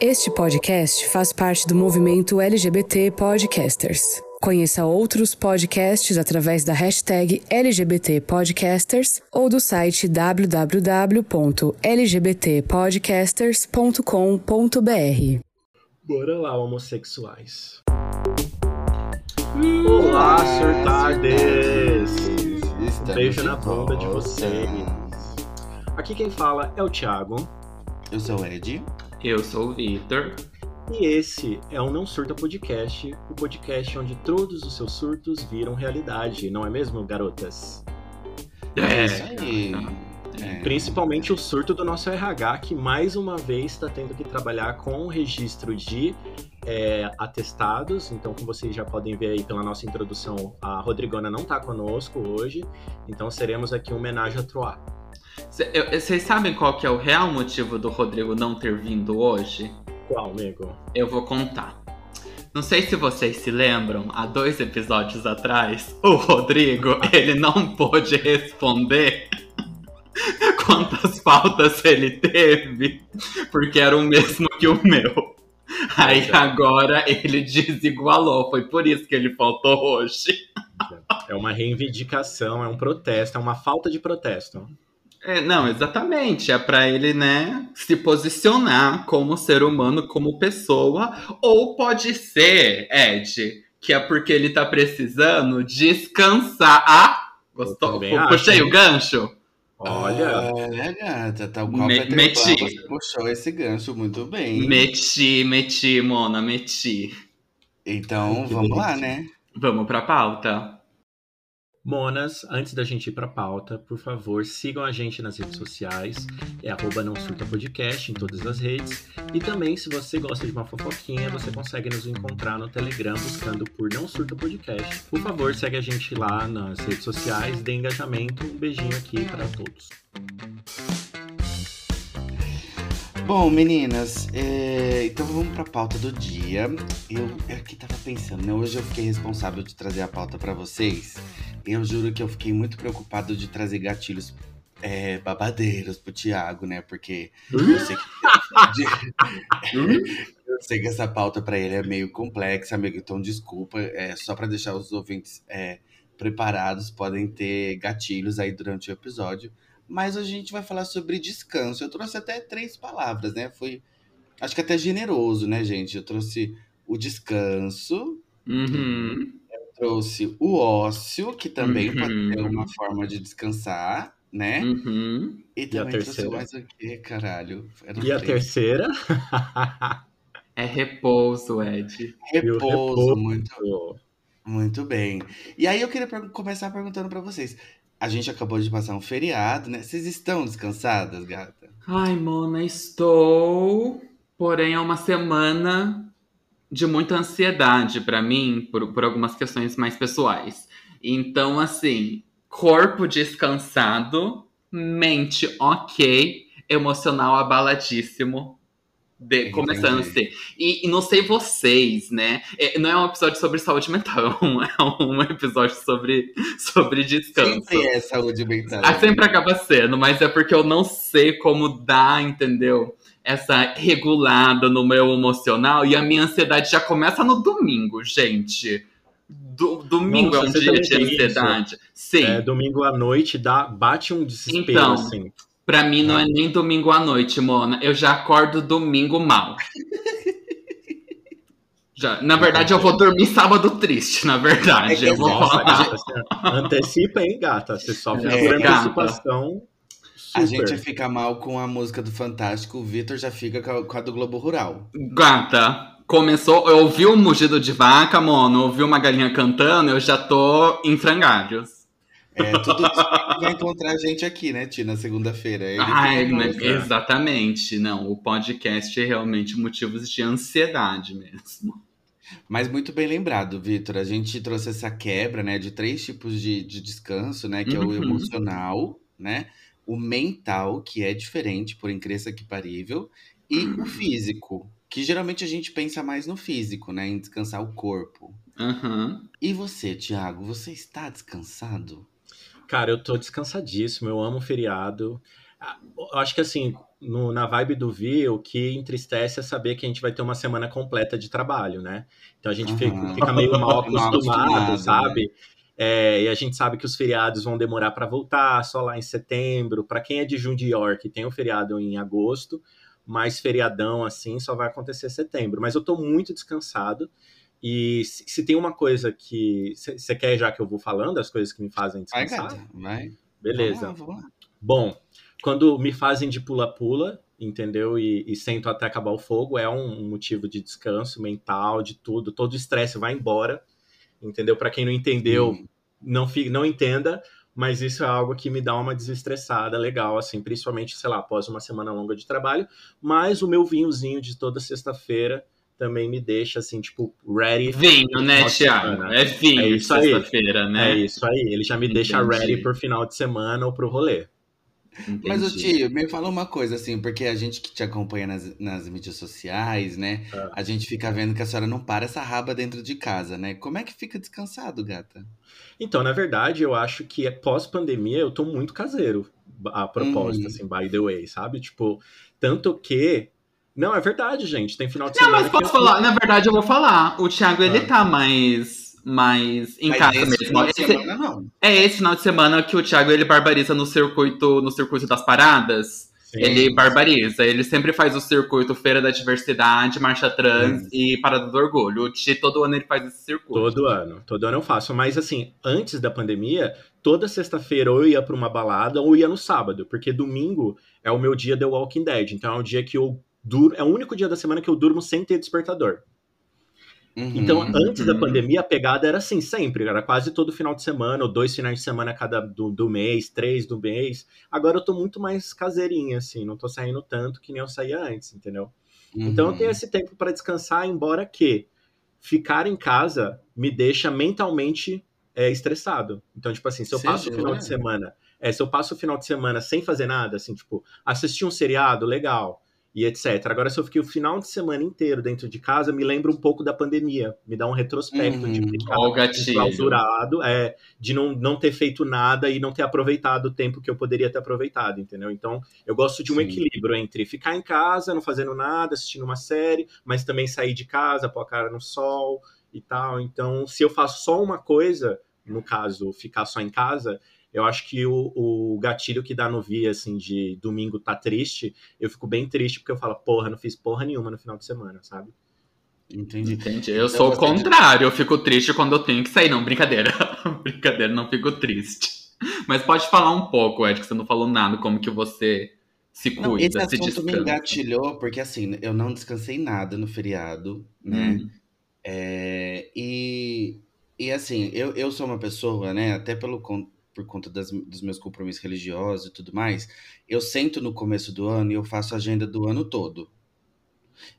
Este podcast faz parte do movimento LGBT Podcasters. Conheça outros podcasts através da hashtag LGBT Podcasters ou do site www.lgbtpodcasters.com.br. Bora lá, homossexuais. Olá, surtades! Um beijo na bunda de vocês. Aqui quem fala é o Thiago. Eu sou o Ed. Eu sou o Victor. E esse é o Não Surta Podcast, o podcast onde todos os seus surtos viram realidade, não é mesmo, garotas? É, isso aí. É. Principalmente o surto do nosso RH, que mais uma vez está tendo que trabalhar com o registro de é, atestados. Então, como vocês já podem ver aí pela nossa introdução, a Rodrigona não está conosco hoje. Então, seremos aqui um homenagem a Troá. Vocês sabem qual que é o real motivo do Rodrigo não ter vindo hoje? Qual, amigo? Eu vou contar. Não sei se vocês se lembram, há dois episódios atrás, o Rodrigo, ele não pôde responder quantas faltas ele teve, porque era o mesmo que o meu. Aí agora ele desigualou, foi por isso que ele faltou hoje. É uma reivindicação, é um protesto, é uma falta de protesto. É, não, exatamente. É para ele, né, se posicionar como ser humano, como pessoa. Ou pode ser, Ed, que é porque ele tá precisando descansar. Ah, gostou? Puxei o gancho? Olha. Olha, gata, tá igual Me, meti. Você puxou esse gancho muito bem. Meti, meti, Mona, meti. Então, vamos lá, né? Vamos pra pauta. Monas, antes da gente ir para a pauta, por favor, sigam a gente nas redes sociais, é arroba não surta podcast em todas as redes. E também, se você gosta de uma fofoquinha, você consegue nos encontrar no Telegram buscando por Não Surta Podcast. Por favor, segue a gente lá nas redes sociais, dê engajamento. Um beijinho aqui para todos. Bom, meninas, é... então vamos para a pauta do dia. Eu aqui tava pensando, né? Hoje eu fiquei responsável de trazer a pauta para vocês. Eu juro que eu fiquei muito preocupado de trazer gatilhos é, babadeiros pro Thiago, né? Porque eu sei que, eu sei que essa pauta para ele é meio complexa, amigo. Então, desculpa. É, só para deixar os ouvintes é, preparados, podem ter gatilhos aí durante o episódio. Mas hoje a gente vai falar sobre descanso. Eu trouxe até três palavras, né? Foi, acho que até generoso, né, gente? Eu trouxe o descanso. Uhum trouxe o ócio, que também uhum. pode ser uma forma de descansar, né? Uhum. E também e trouxe mais o quê, caralho? Era e a terceira? é repouso, Ed. Repouso, repouso, muito, muito bem. E aí eu queria começar perguntando para vocês. A gente acabou de passar um feriado, né? Vocês estão descansadas, gata? Ai, Mona, estou. Porém, é uma semana de muita ansiedade para mim, por, por algumas questões mais pessoais. Então, assim, corpo descansado, mente ok, emocional abaladíssimo. De, começando a ser. E, e, não sei vocês, né? É, não é um episódio sobre saúde mental, é um episódio sobre, sobre descanso. Sempre é saúde mental. Ah, sempre acaba sendo, mas é porque eu não sei como dar, entendeu? essa regulada no meu emocional e a minha ansiedade já começa no domingo, gente. Do, domingo Nossa, é um dia de ansiedade. Isso. Sim. É, domingo à noite dá, bate um desespero, então, assim. Pra mim não é. nem domingo à noite, Mona. Eu já acordo domingo mal. Já, na verdade, eu vou dormir sábado triste, na verdade. É eu vou nossa, gata, antecipa, hein, gata? Você sofre é, por antecipação. Super. A gente fica mal com a música do Fantástico, o Vitor já fica com a do Globo Rural. Gata, começou, eu ouvi um mugido de vaca, mano, ouvi uma galinha cantando, eu já tô em frangalhos. É, tudo isso vai encontrar a gente aqui, né, Tina, segunda-feira. Ai, né, exatamente. Não, o podcast é realmente motivos de ansiedade mesmo. Mas muito bem lembrado, Vitor. A gente trouxe essa quebra, né, de três tipos de, de descanso, né, que uhum. é o uhum. emocional, né, o mental, que é diferente, por incrível que parível, e o uhum. físico, que geralmente a gente pensa mais no físico, né? Em descansar o corpo. Uhum. E você, Thiago, você está descansado? Cara, eu tô descansadíssimo, eu amo feriado. Ah, eu acho que assim, no, na vibe do Vi, o que entristece é saber que a gente vai ter uma semana completa de trabalho, né? Então a gente fica, Aham. fica meio mal acostumado, acostumado, sabe? É, e a gente sabe que os feriados vão demorar para voltar, só lá em setembro. Para quem é de Jundiorque, tem o feriado em agosto, mas feriadão assim só vai acontecer em setembro. Mas eu tô muito descansado. E se, se tem uma coisa que. Você quer já que eu vou falando as coisas que me fazem Vai, descansar? gata, vai. Beleza. Vamos lá, vamos lá. Bom, quando me fazem de pula-pula, entendeu? E, e sento até acabar o fogo, é um motivo de descanso mental, de tudo. Todo o estresse vai embora, entendeu? Para quem não entendeu, Hum. não, não entenda, mas isso é algo que me dá uma desestressada legal, assim, principalmente, sei lá, após uma semana longa de trabalho. Mas o meu vinhozinho de toda sexta-feira também me deixa, assim, tipo, ready. Vinho, né, Thiago? É vinho É de isso aí. sexta-feira, né? É isso aí, ele já me deixa Entendi. ready pro final de semana ou pro rolê. Mas, o Entendi. tio, me fala uma coisa, assim, porque a gente que te acompanha nas, nas mídias sociais, né? Ah. A gente fica vendo que a senhora não para essa raba dentro de casa, né? Como é que fica descansado, gata? Então, na verdade, eu acho que é pós-pandemia eu tô muito caseiro, a propósito, Uhum. assim, by the way, sabe? Tipo, tanto que. Não, é verdade, gente. Tem final de Não, semana. mas que posso eu- falar? Na verdade, eu vou falar. O Thiago, ele Ah. tá mais, mais em Mas casa esse mesmo. final de Esse- semana, não. é esse final de semana que o Thiago, ele barbariza no circuito, no circuito das paradas. Sim. Ele barbariza. Ele sempre faz o circuito Feira da Diversidade, Marcha Trans Hum. e Parada do Orgulho. O Ti, todo ano ele faz esse circuito. Todo ano, todo ano eu faço. Mas assim, antes da pandemia, toda sexta-feira ou eu ia pra uma balada ou ia no sábado, porque domingo é o meu dia The Walking Dead. Então é o dia que eu duro, é o único dia da semana que eu durmo sem ter despertador. Uhum. Então, antes da Uhum. pandemia, a pegada era assim, sempre. Era quase todo final de semana, ou dois finais de semana cada do, do mês, três do mês. Agora eu tô muito mais caseirinha, assim, não tô saindo tanto que nem eu saía antes, entendeu? Então eu Uhum. tenho esse tempo para descansar, embora que ficar em casa me deixa mentalmente é, estressado. Então, tipo assim, se eu Você passo o final jura? de semana, é, se eu passo o final de semana sem fazer nada, assim, tipo, assistir um seriado, legal, e etc. Agora, se eu fiquei o final de semana inteiro dentro de casa, me lembra um pouco da pandemia, me dá um retrospecto de Uhum. ficar Ó o gatilho. enclausurado, é, de não, não ter feito nada e não ter aproveitado o tempo que eu poderia ter aproveitado, entendeu? Então, eu gosto de um Sim. equilíbrio entre ficar em casa, não fazendo nada, assistindo uma série, mas também sair de casa, pôr a cara no sol e tal. Então, se eu faço só uma coisa, no caso, ficar só em casa, eu acho que o, o gatilho que dá no via, assim, de domingo tá triste, eu fico bem triste porque eu falo, porra, não fiz porra nenhuma no final de semana, sabe? Entendi. Entendi. Eu Então sou o contrário, eu fico triste quando eu tenho que sair. Não, brincadeira. brincadeira, não fico triste. Mas pode falar um pouco, Ed, que você não falou nada, como que você se cuida, Não, esse se assunto me descansa. engatilhou, porque assim, eu não descansei nada no feriado, né? Hum. É, e, e assim, eu, eu sou uma pessoa, né, até pelo, por conta das- dos meus compromissos religiosos e tudo mais, eu sento no começo do ano e eu faço a agenda do ano todo.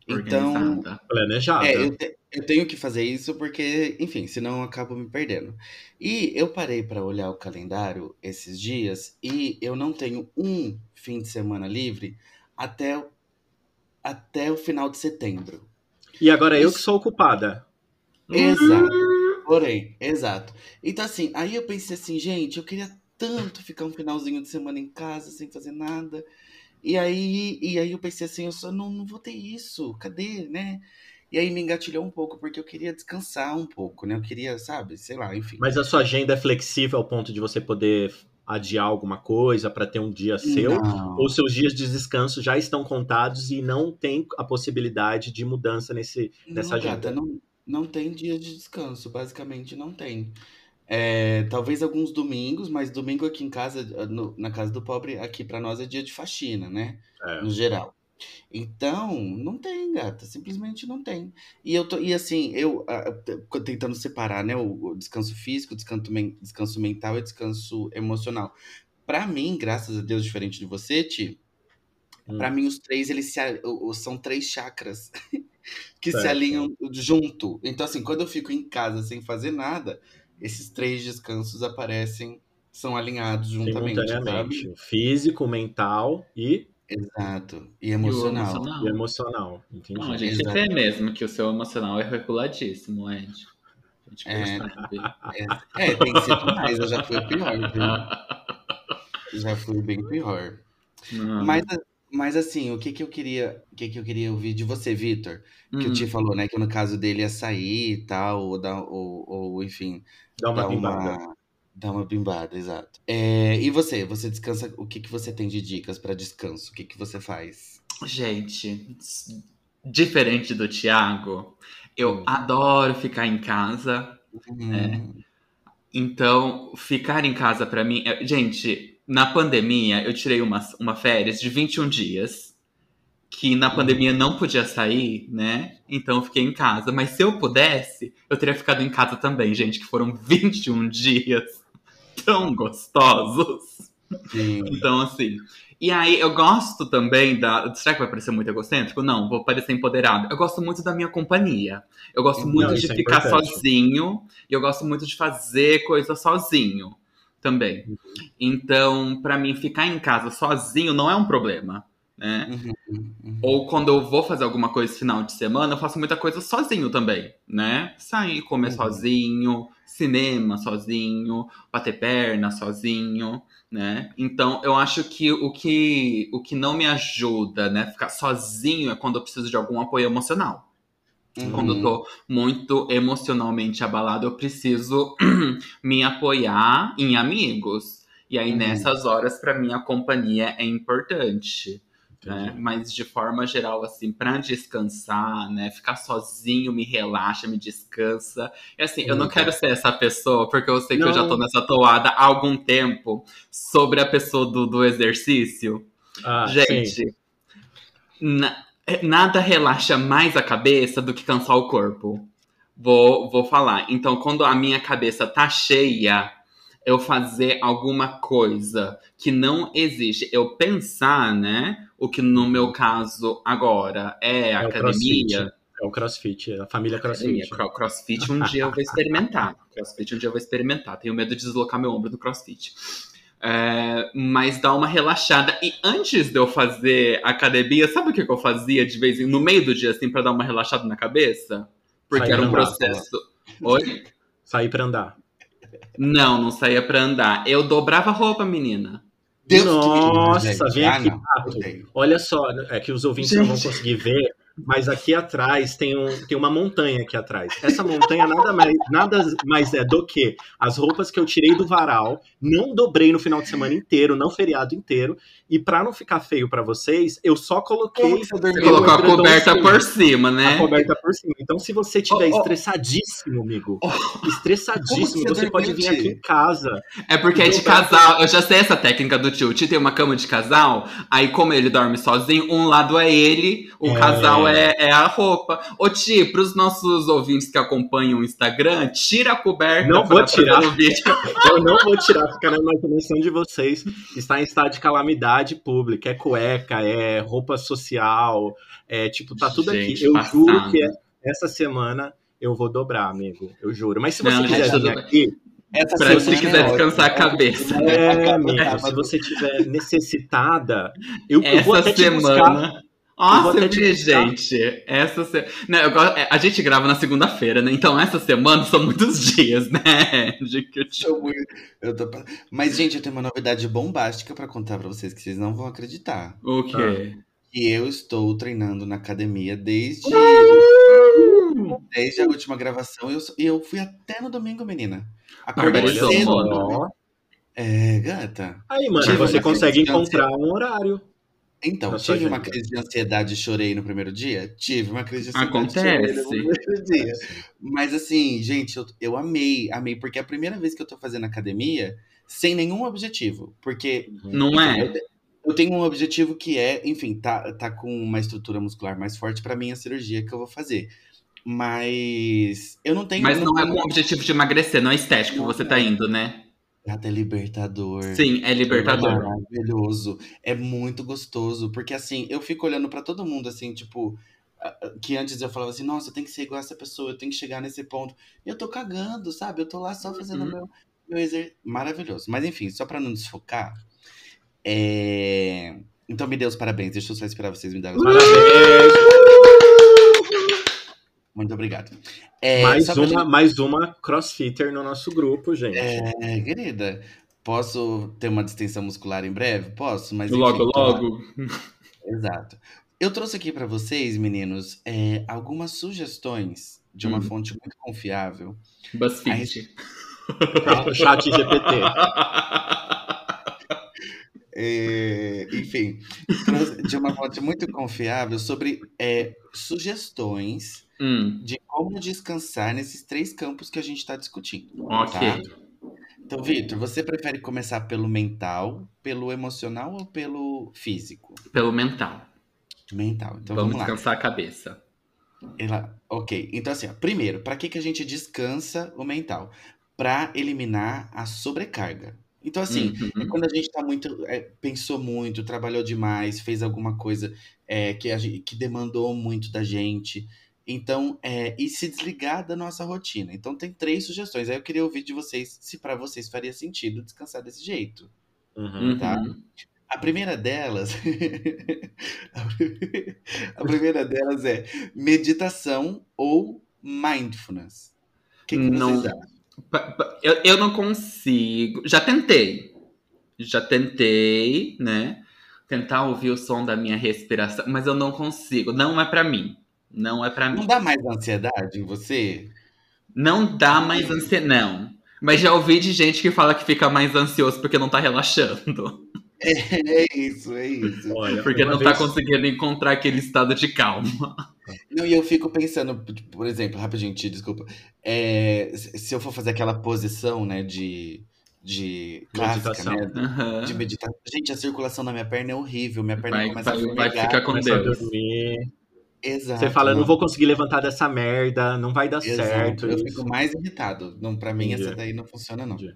Então. Planejado. é, eu, te- eu tenho que fazer isso porque, enfim, senão eu acabo me perdendo. E eu parei para olhar o calendário esses dias e eu não tenho um fim de semana livre até, o- até o final de setembro. E agora eu que Isso- sou ocupada. Exato. Porém, exato. Então, assim, aí eu pensei assim, gente, eu queria tanto ficar um finalzinho de semana em casa sem fazer nada. E aí, e aí eu pensei assim, eu só não, não vou ter isso, cadê, né? E aí me engatilhou um pouco, porque eu queria descansar um pouco, né? Eu queria, sabe, sei lá, enfim. Mas a sua agenda é flexível ao ponto de você poder adiar alguma coisa para ter um dia seu? Não. Ou seus dias de descanso já estão contados e não tem a possibilidade de mudança nesse, nessa Não, agenda? gata, não, não tem dia de descanso, basicamente não tem. É, talvez alguns domingos, mas domingo aqui em casa, no- na casa do pobre, aqui pra nós é dia de faxina, né? É. No geral. Então, não tem, gata, simplesmente não tem. E eu tô, e assim, eu ah, tentando separar, né, o, o descanso físico, descanso, men- descanso mental e descanso emocional. Pra mim, graças a Deus, diferente de você, Ti, Hum. Pra mim, os três, eles se, a- o- o- são três chakras que se Certo. alinham junto. Então, assim, quando eu fico em casa sem fazer nada, esses três descansos aparecem, são alinhados juntamente, Simultaneamente. Físico, mental e, Exato. E E o emocional. emocional. e emocional. Entendi. Não, a gente Exato. vê mesmo que o seu emocional é reguladíssimo, Ed. A gente É. percebe. É, é, tem sido mais, eu já fui pior, viu? Já fui bem pior. Não. Mas, Mas assim, o que que eu queria, o que que eu queria ouvir de você, Vitor? Que o Hum. Ti falou, né, que no caso dele é sair e tal, ou, dar, ou, ou enfim, Dá uma dar bimbada. uma, dar uma bimbada, exato. É, e você, você descansa, o que que você tem de dicas pra descanso? O que que você faz? Gente, diferente do Thiago, eu Hum. adoro ficar em casa. Hum, Então, ficar em casa pra mim. é- Gente, na pandemia, eu tirei uma, uma férias de 21 dias. Que na pandemia não podia sair, né? Então eu fiquei em casa. Mas se eu pudesse, eu teria ficado em casa também, gente, que foram 21 dias tão gostosos. sim. Então, assim. E aí, eu gosto também da. Será que vai parecer muito egocêntrico? Não, vou parecer empoderado. Eu gosto muito da minha companhia. Eu gosto Não, muito isso de é ficar sozinho. E eu gosto muito de fazer coisa sozinho também. Uhum. Então, pra mim, ficar em casa sozinho não é um problema. Né? Uhum, uhum. Ou quando eu vou fazer alguma coisa esse final de semana, eu faço muita coisa sozinho também, né? Sair, comer Uhum. sozinho, cinema sozinho, bater perna sozinho, né? Então, eu acho que o que, o que não me ajuda, né, ficar sozinho é quando eu preciso de algum apoio emocional. Uhum. Quando eu tô muito emocionalmente abalado, eu preciso me apoiar em amigos. E aí, Uhum. nessas horas, pra mim, a companhia é importante né? Mas de forma geral, assim, pra descansar, né? Ficar sozinho me relaxa, me descansa. E assim, eu não Uhum. quero ser essa pessoa, porque eu sei que eu já tô Não. nessa toada há algum tempo sobre a pessoa do, do exercício. Ah. Gente, na- nada relaxa mais a cabeça do que cansar o corpo. Vou, vou falar. Então, quando a minha cabeça tá cheia, eu fazer alguma coisa que não existe, eu pensar, né? O que no meu caso agora é, É academia. É o crossfit, é a família Academia, crossfit. cro- crossfit um dia eu vou experimentar. Crossfit um dia eu vou experimentar. Tenho medo de deslocar meu ombro no crossfit. É, mas dá uma relaxada. E antes de eu fazer academia, sabe o que que eu fazia de vez em no meio do dia, assim, pra dar uma relaxada na cabeça? Porque Sair era um andar. processo. Oi? Sair pra andar. Não, não saía pra andar. Eu dobrava a roupa, menina. Deus que Nossa, gente. vem Ah, aqui, não. Pato. Ok. Olha só, é que os ouvintes não vão Gente. conseguir ver, mas aqui atrás tem, um, tem uma montanha aqui atrás. Essa montanha nada mais, nada mais é do que as roupas que eu tirei do varal, não dobrei no final de semana inteiro, não feriado inteiro, e pra não ficar feio pra vocês, eu só coloquei você colocou a coberta por cima, a né? coberta por cima. Então, se você tiver Oh, oh. estressadíssimo, amigo, Como estressadíssimo, você você pode vir aqui em casa. É porque é de casal. Eu já sei essa técnica do tio. O tio tem uma cama de casal. Aí, como ele dorme sozinho, um lado é ele, o É. casal é, é a roupa. Ô, Ti, pros nossos ouvintes que acompanham o Instagram, tira a coberta. Não vou pra- pra tirar. vídeo. Eu não vou tirar, ficar na imaginação de vocês. Está em estado de calamidade pública. É cueca, é roupa social, é tipo, tá tudo Gente, aqui. Eu passado. juro que é- essa semana eu vou dobrar, amigo. Eu juro. Mas se você Não, quiser vir aqui, Essa Pra semana se é quiser ótima. descansar a cabeça. é, amigo, se você tiver necessitada, eu, eu vou até te buscar. Semana. Eu buscar. gente. Essa se... Não, eu é, A gente grava na segunda-feira, né? Então essa semana são muitos dias, né? De que eu te- Eu muito- eu tô Mas, gente, eu tenho uma novidade bombástica pra contar pra vocês que vocês não vão acreditar. O quê? Que eu estou treinando na academia desde, Uh! desde a última gravação. E eu, eu fui até no domingo, menina. Acordei cedo. Ó. É, gata. Aí, mano, Tive você consegue encontrar um horário. Então, tive uma crise de ansiedade e chorei no primeiro dia? Tive uma crise de ansiedade chorei Acontece. no primeiro dia. Mas assim, gente, eu, eu amei, amei, porque é a primeira vez que eu tô fazendo academia sem nenhum objetivo. Porque Não enfim, é? eu, eu tenho um objetivo que é, enfim, tá, tá com uma estrutura muscular mais forte pra minha cirurgia que eu vou fazer. Mas eu não tenho. Mas não é tenho- com o objetivo de emagrecer, não é estético que você tá indo, né? Gata, é libertador. Sim, é É libertador. maravilhoso. É muito gostoso. Porque assim, eu fico olhando pra todo mundo, assim, tipo. Que antes eu falava assim, nossa, eu tenho que ser igual essa pessoa, eu tenho que chegar nesse ponto. E eu tô cagando, sabe? Eu tô lá só fazendo Uhum. meu, meu exercício. Maravilhoso. Mas enfim, só pra não desfocar. É... Então me dê os parabéns. Deixa eu só esperar vocês me darem os. Parabéns! Muito obrigado. É, mais, uma, mais uma crossfitter no nosso grupo, gente. É, querida, posso ter uma distensão muscular em breve? Posso, mas enfim, Logo, logo. Exato. Eu trouxe aqui para vocês, meninos, é, algumas sugestões de uma Hum. fonte muito confiável. BuzzFeed. Chat GPT. É, enfim, de uma fonte muito confiável sobre é, sugestões Hum, de como descansar nesses três campos que a gente está discutindo. ok. Tá? Então, Vitor, você prefere começar pelo mental, pelo emocional ou pelo físico? Pelo mental. Mental. Então Vamos vamos, lá. descansar a cabeça. Ela- ok. Então, assim, ó, primeiro, para que, que a gente descansa o mental? Para eliminar a sobrecarga. Então, assim, é Uhum. quando a gente tá muito. é, pensou muito, trabalhou demais, fez alguma coisa é, que, a gente, que demandou muito da gente. Então, é, e se desligar da nossa rotina. Então, tem três sugestões. Aí eu queria ouvir de vocês se para vocês faria sentido descansar desse jeito. Uhum. Uhum. tá? A primeira delas. a primeira delas é meditação ou mindfulness. O que, que Não. vocês acham? Pa- pa- Eu, eu não consigo. Já tentei. Já tentei, né? Tentar ouvir o som da minha respiração, mas eu não consigo. Não é pra mim. Não é pra mim. Não dá mais ansiedade em você? Não dá mais ansiedade. Não. Mas já ouvi de gente que fala que fica mais ansioso porque não tá relaxando. É isso, é isso. Olha, Porque não vez- tá conseguindo encontrar aquele estado de calma. Não, e eu fico pensando, por exemplo, rapidinho, Ti, desculpa. É, se eu for fazer aquela posição, né, de, de clássica, Meditação. né? Aham. De meditar. Gente, a circulação na minha perna é horrível. Minha perna Vai, começa vai, a vai formigar. ficar com Começa a Deus. dormir. Exato. Você fala, eu não vou conseguir levantar dessa merda, não vai dar Exato. certo. Eu isso. fico mais irritado. Não, pra mim, Entendi. essa daí não funciona, não. Entendi.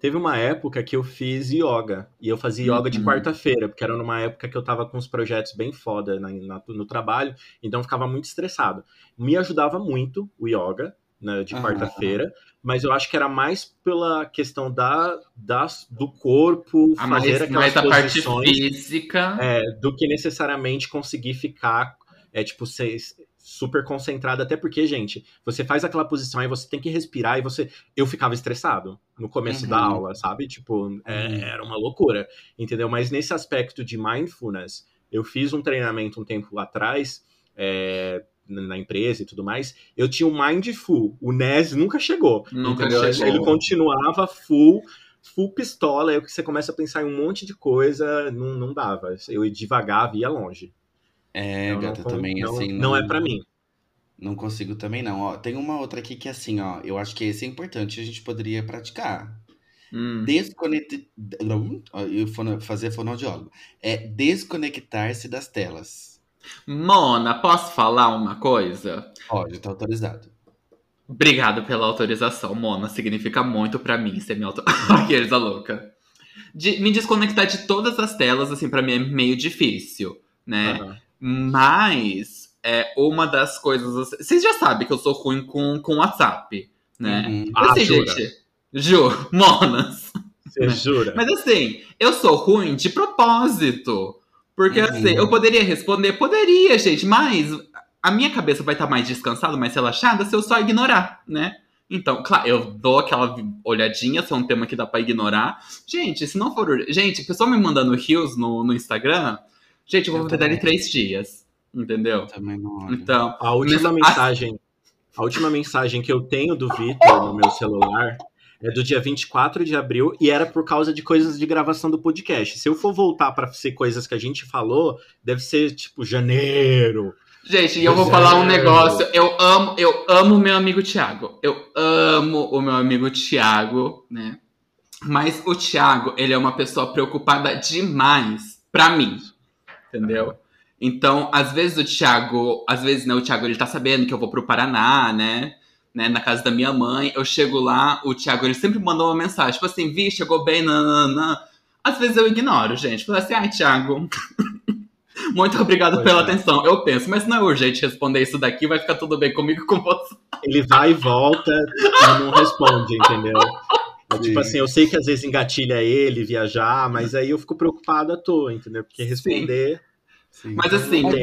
Teve uma época que eu fiz yoga. E eu fazia yoga de Uhum. quarta-feira, porque era numa época que eu tava com uns projetos bem foda na- na- no trabalho, então eu ficava muito estressado. Me ajudava muito o yoga, né, de Aham. quarta-feira, mas eu acho que era mais pela questão da, das, do corpo, Ah, fazer mas, aquelas mas a parte física. é, do que necessariamente conseguir ficar, é, tipo, ser super concentrado, até porque, gente, você faz aquela posição e você tem que respirar e você... Eu ficava estressado no começo Uhum. da aula, sabe? Tipo, é, Uhum. era uma loucura, entendeu? Mas nesse aspecto de mindfulness, eu fiz um treinamento um tempo atrás, é, na empresa e tudo mais, eu tinha um mindful, o NES nunca chegou, Nunca entendeu? chegou. Ele continuava full, full pistola, aí você começa a pensar em um monte de coisa, não, não dava. Eu devagar, ia longe. É, Então, gata, não, também não, assim. não é pra mim. Não consigo também, não. Ó, tem uma outra aqui que, assim, ó, eu acho que esse é importante, a gente poderia praticar. Hum. Desconectar. Eu fazer fonoaudiólogo. É desconectar-se das telas. Mona, posso falar uma coisa? Pode, tá autorizado. Obrigado pela autorização, Mona. Significa muito pra mim ser minha auto... Aqueles, a louca. De- me desconectar de todas as telas, assim, pra mim é meio difícil, né? Aham. Mas é uma das coisas. Vocês já sabem que eu sou ruim com, com WhatsApp, né? Uhum. Ah, assim, jura? gente. Juro, Monas. Você jura? Mas assim, eu sou ruim de propósito. Porque Uhum. assim, eu poderia responder, poderia, gente, mas a minha cabeça vai estar mais descansada, mais relaxada se eu só ignorar, né? Então, claro, eu dou aquela olhadinha se é um tema que dá pra ignorar. Gente, se não for. Gente, o pessoal me mandando rios no, no Instagram, gente, eu vou Eu ver dali também. três dias. Entendeu? Também não olho. Então, A última mensagem, a última mensagem que eu tenho do Vitor no meu celular é do dia 24 de abril e era por causa de coisas de gravação do podcast. Se eu for voltar pra ser coisas que a gente falou, deve ser tipo janeiro. Gente, e eu vou falar um negócio. Eu amo, eu amo o meu amigo Thiago. Eu amo o meu amigo Thiago, né? Mas o Thiago, ele é uma pessoa preocupada demais pra mim. Entendeu? Então, às vezes o Thiago, às vezes, né, o Thiago ele tá sabendo que eu vou pro Paraná, né? né, na casa da minha mãe, eu chego lá, o Thiago ele sempre manda uma mensagem, tipo assim, vi, chegou bem, nananã. Às vezes eu ignoro, gente. Falo assim, ai, Thiago, muito obrigado Pois pela é. atenção. Eu penso, mas não é urgente responder isso daqui, vai ficar tudo bem comigo e com você. Ele vai e volta e não responde, entendeu? É Sim. tipo assim, eu sei que às vezes engatilha ele viajar, mas aí eu fico preocupado à toa, entendeu? Porque responder. Sim. Mas assim, Mas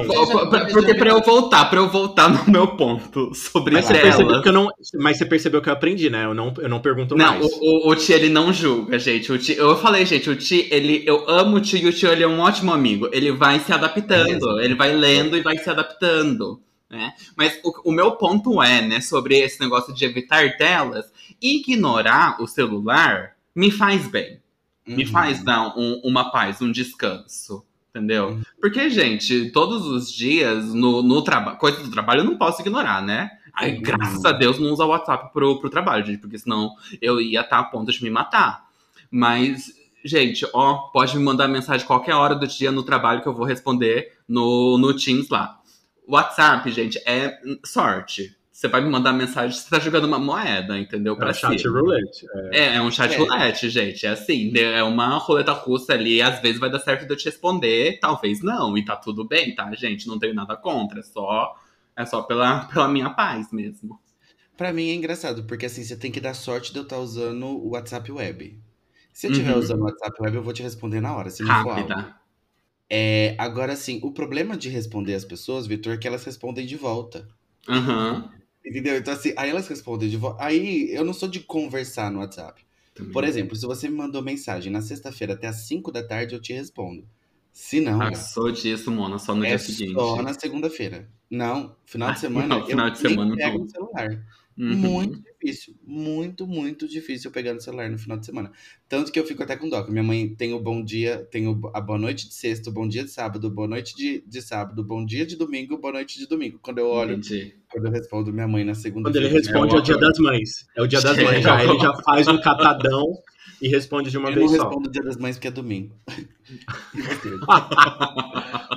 pra- você porque pra eu voltar, pra eu voltar no meu ponto sobre Mas você, que eu não, mas você percebeu que eu aprendi, né? Eu não, eu não pergunto Não, mais. o, o, o Ti, ele não julga, gente. O Ti, eu falei, gente, o Ti, ele, eu amo o Ti e o Ti, ele é um ótimo amigo. Ele vai se adaptando, Mesmo. ele vai lendo e vai se adaptando, né? Mas o, o meu ponto é, né, sobre esse negócio de evitar telas, ignorar o celular me faz bem. Me Uhum. faz dar um- uma paz, um descanso. Entendeu? Uhum. Porque, gente, todos os dias no, no trabalho, coisa do trabalho eu não posso ignorar, né? Aí, Uhum. graças a Deus, não usa o WhatsApp pro, pro trabalho, gente, porque senão eu ia estar a ponto de me matar. Mas, gente, ó, pode me mandar mensagem qualquer hora do dia no trabalho que eu vou responder no, no Teams lá. WhatsApp, gente, é sorte. Você vai me mandar mensagem, você tá jogando uma moeda, entendeu? É Pra o chat cima. roulette. É. É, é um chat É. roulette, gente. É assim, né? é uma roleta russa ali. Às vezes vai dar certo de eu te responder, talvez não. E tá tudo bem, tá, gente? Não tenho nada contra. É só, é só pela, pela minha paz mesmo. Pra mim é engraçado, porque assim, você tem que dar sorte de eu estar usando o WhatsApp Web. Se eu estiver Uhum. usando o WhatsApp Web, eu vou te responder na hora, se não for. Rápida. É, agora, assim, o problema de responder as pessoas, Vitor, é que elas respondem de volta. Aham. Entendeu? Então, assim, aí elas respondem de volta. Aí eu não sou de conversar no WhatsApp. Também. Por exemplo, se você me mandou mensagem na sexta-feira até às 5 da tarde, eu te respondo. Se não, Passou disso, Mona, só no é dia seguinte. só na segunda-feira. Não, final de semana, Não, final de semana não. no celular. Uhum. Muito difícil. Muito, muito difícil eu pegar no celular no final de semana. Tanto que eu fico até com dó. Minha mãe tem o bom dia, tem o- a boa noite de sexta, o bom dia de sábado, boa noite de, de sábado, bom dia de domingo, boa noite de domingo. Quando eu olho, Entendi. quando eu respondo minha mãe na Quando segunda-feira. ele responde É é o dia das mães. É o dia das mães já. Ele já faz um catadão e responde de uma Eu não vez só. respondo o dia das mães porque é domingo.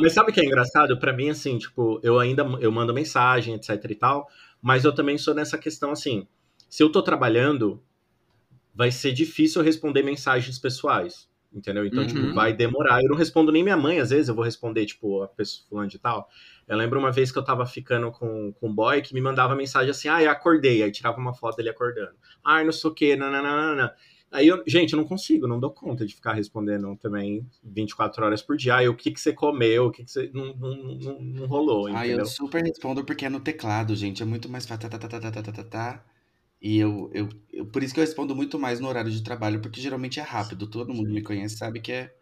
Mas sabe o que é engraçado? Pra mim, assim, tipo, eu ainda eu mando mensagem, etc e tal, mas eu também sou nessa questão assim, se eu tô trabalhando, vai ser difícil eu responder mensagens pessoais, entendeu? Então, Uhum. tipo, vai demorar. Eu não respondo nem minha mãe, às vezes eu vou responder, tipo, a pessoa fulano de tal. Eu lembro uma vez que eu tava ficando com, com um boy que me mandava mensagem assim, ah, eu acordei, aí tirava uma foto dele acordando. Ah, não sei o que, nananana. Aí, eu, gente, eu não consigo, não dou conta de ficar respondendo também 24 horas por dia. Ah, o que, que você comeu, o que, que você. Não, não, não, não rolou, Ah, entendeu? eu super respondo porque é no teclado, gente. É muito mais fácil. Tá, tá, tá, tá, tá, tá, tá, tá. E eu, eu, eu- Por isso que eu respondo muito mais no horário de trabalho, porque geralmente é rápido. Todo mundo me conhece, sabe que é.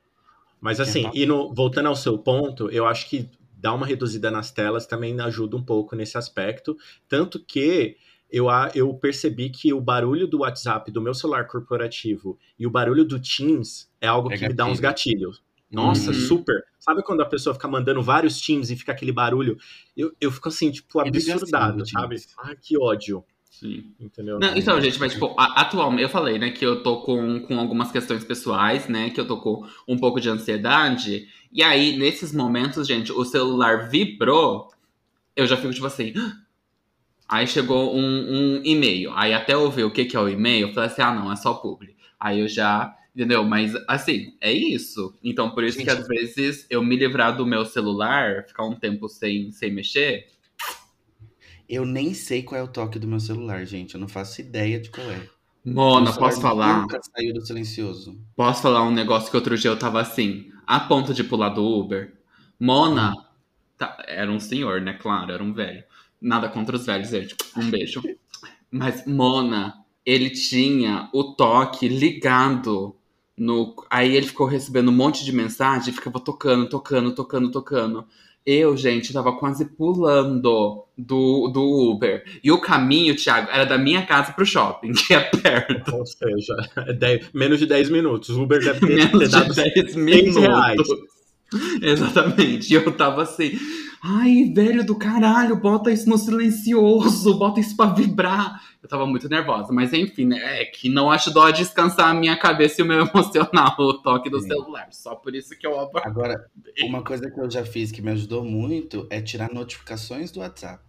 Mas Que é assim, papo. e no, voltando ao seu ponto, eu acho que dar uma reduzida nas telas também ajuda um pouco nesse aspecto. Tanto que eu, a- eu percebi que o barulho do WhatsApp do meu celular corporativo e o barulho do Teams é algo É que me dá uns gatilhos. Nossa, Uhum. super. Sabe quando a pessoa fica mandando vários Teams e fica aquele barulho? Eu, eu fico assim, tipo, absurdado, assim sabe? Ah, que ódio. Sim. Entendeu? Não, então, gente, mas tipo, a- atualmente, eu falei, né, que eu tô com, com algumas questões pessoais, né, que eu tô com um pouco de ansiedade. E aí, nesses momentos, gente, o celular vibrou, eu já fico tipo assim. "Ah!" Aí chegou um, um e-mail. Aí até eu ver o que, que é o e-mail, eu falei assim, ah, não, é só publi. Aí eu já. Entendeu? Mas assim, é isso. Então, por isso que Gente. às vezes eu me livrar do meu celular, ficar um tempo sem, sem mexer. Eu nem sei qual é o toque do meu celular, gente. Eu não faço ideia de qual é. Mona, posso falar? Nunca saiu do silencioso. Posso falar um negócio que outro dia eu tava assim, a ponto de pular do Uber? Mona, tá, era um senhor, né? Claro, era um velho. Nada contra os velhos, gente. Um beijo. Mas, Mona, ele tinha o toque ligado no. Aí ele ficou recebendo um monte de mensagem e ficava tocando, tocando, tocando, tocando. Eu, gente, tava quase pulando do, do Uber. E o caminho, Thiago, era da minha casa pro shopping, que é perto. Ou seja, é dez- menos de 10 minutos. O Uber deve ter, ter Menos dado de 10 seis minutos. reais. Exatamente. E eu tava assim, ai, velho do caralho, bota isso no silencioso, bota isso pra vibrar. Eu tava muito nervosa, mas enfim, né? É que não ajudou a descansar a minha cabeça e o meu emocional, o toque do Sim. celular. Só por isso que eu abordei. Agora, uma coisa que eu já fiz que me ajudou muito é tirar notificações do WhatsApp.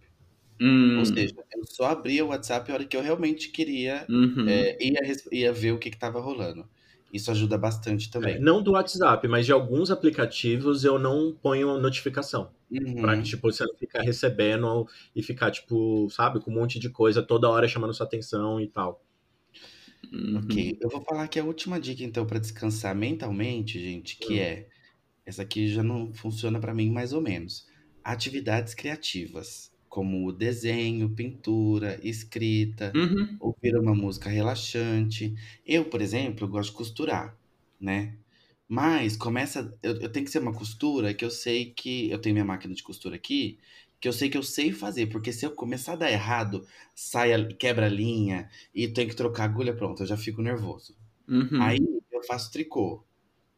Hum, Ou seja, eu só abria o WhatsApp a hora que eu realmente queria, uhum. é, ia, ia ver o que estava rolando. Isso ajuda bastante É, também. não do WhatsApp, mas de alguns aplicativos eu não ponho notificação. Uhum. Pra que, tipo, você não ficar recebendo e ficar, tipo, sabe, com um monte de coisa toda hora chamando sua atenção e tal. uhum. Ok, eu vou falar aqui a última dica, então, para descansar mentalmente, gente, que Hum. é, essa aqui já não funciona para mim mais ou menos. Atividades criativas, como desenho, pintura, escrita, Uhum. ouvir uma música relaxante. Eu, por exemplo, gosto de costurar, né? Mas começa. Eu, eu tenho que ser uma costura que eu sei que. Eu tenho minha máquina de costura aqui, que eu sei que eu sei fazer. Porque se eu começar a dar errado, sai, a- quebra a linha e tem que trocar a agulha, pronto, eu já fico nervoso. Uhum. Aí eu faço tricô.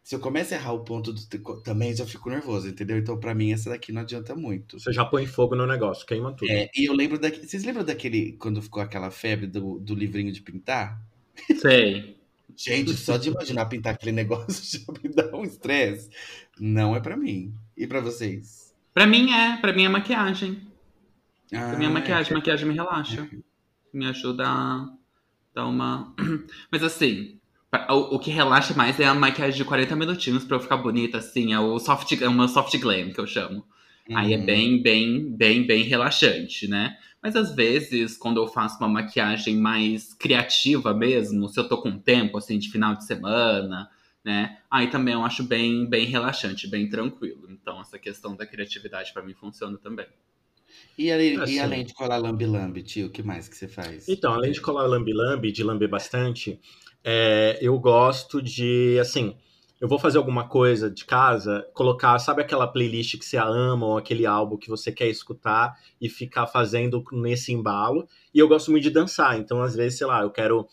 Se eu começo a errar o ponto do tricô, também já fico nervoso, entendeu? Então, pra mim, essa daqui não adianta muito. Você já põe fogo no negócio, queima tudo. É, e eu lembro daquele. Vocês lembram daquele. Quando ficou aquela febre do, do livrinho de pintar? Sei. Gente, só de imaginar pintar aquele negócio já me dá um estresse. Não é pra mim. E pra vocês? Pra mim é, pra mim é maquiagem. Pra mim é Ah, maquiagem, maquiagem me relaxa. Me ajuda a dar uma. Mas assim, o, o que relaxa mais é a maquiagem de 40 minutinhos pra eu ficar bonita, assim. É o soft, é uma soft glam que eu chamo. Aí é Uhum. bem, bem, bem, bem relaxante, né? Mas às vezes, quando eu faço uma maquiagem mais criativa mesmo, se eu tô com tempo, assim, de final de semana, né? Aí também eu acho bem, bem relaxante, bem tranquilo. Então, essa questão da criatividade pra mim funciona também. E, ali- e Assim. além de colar lambe-lambe, tio, o que mais que você faz? Então, além de colar lambe-lambe, de lamber bastante, é, eu gosto de, assim, eu vou fazer alguma coisa de casa, colocar, sabe aquela playlist que você ama ou aquele álbum que você quer escutar e ficar fazendo nesse embalo. E eu gosto muito de dançar, então às vezes, sei lá, eu quero.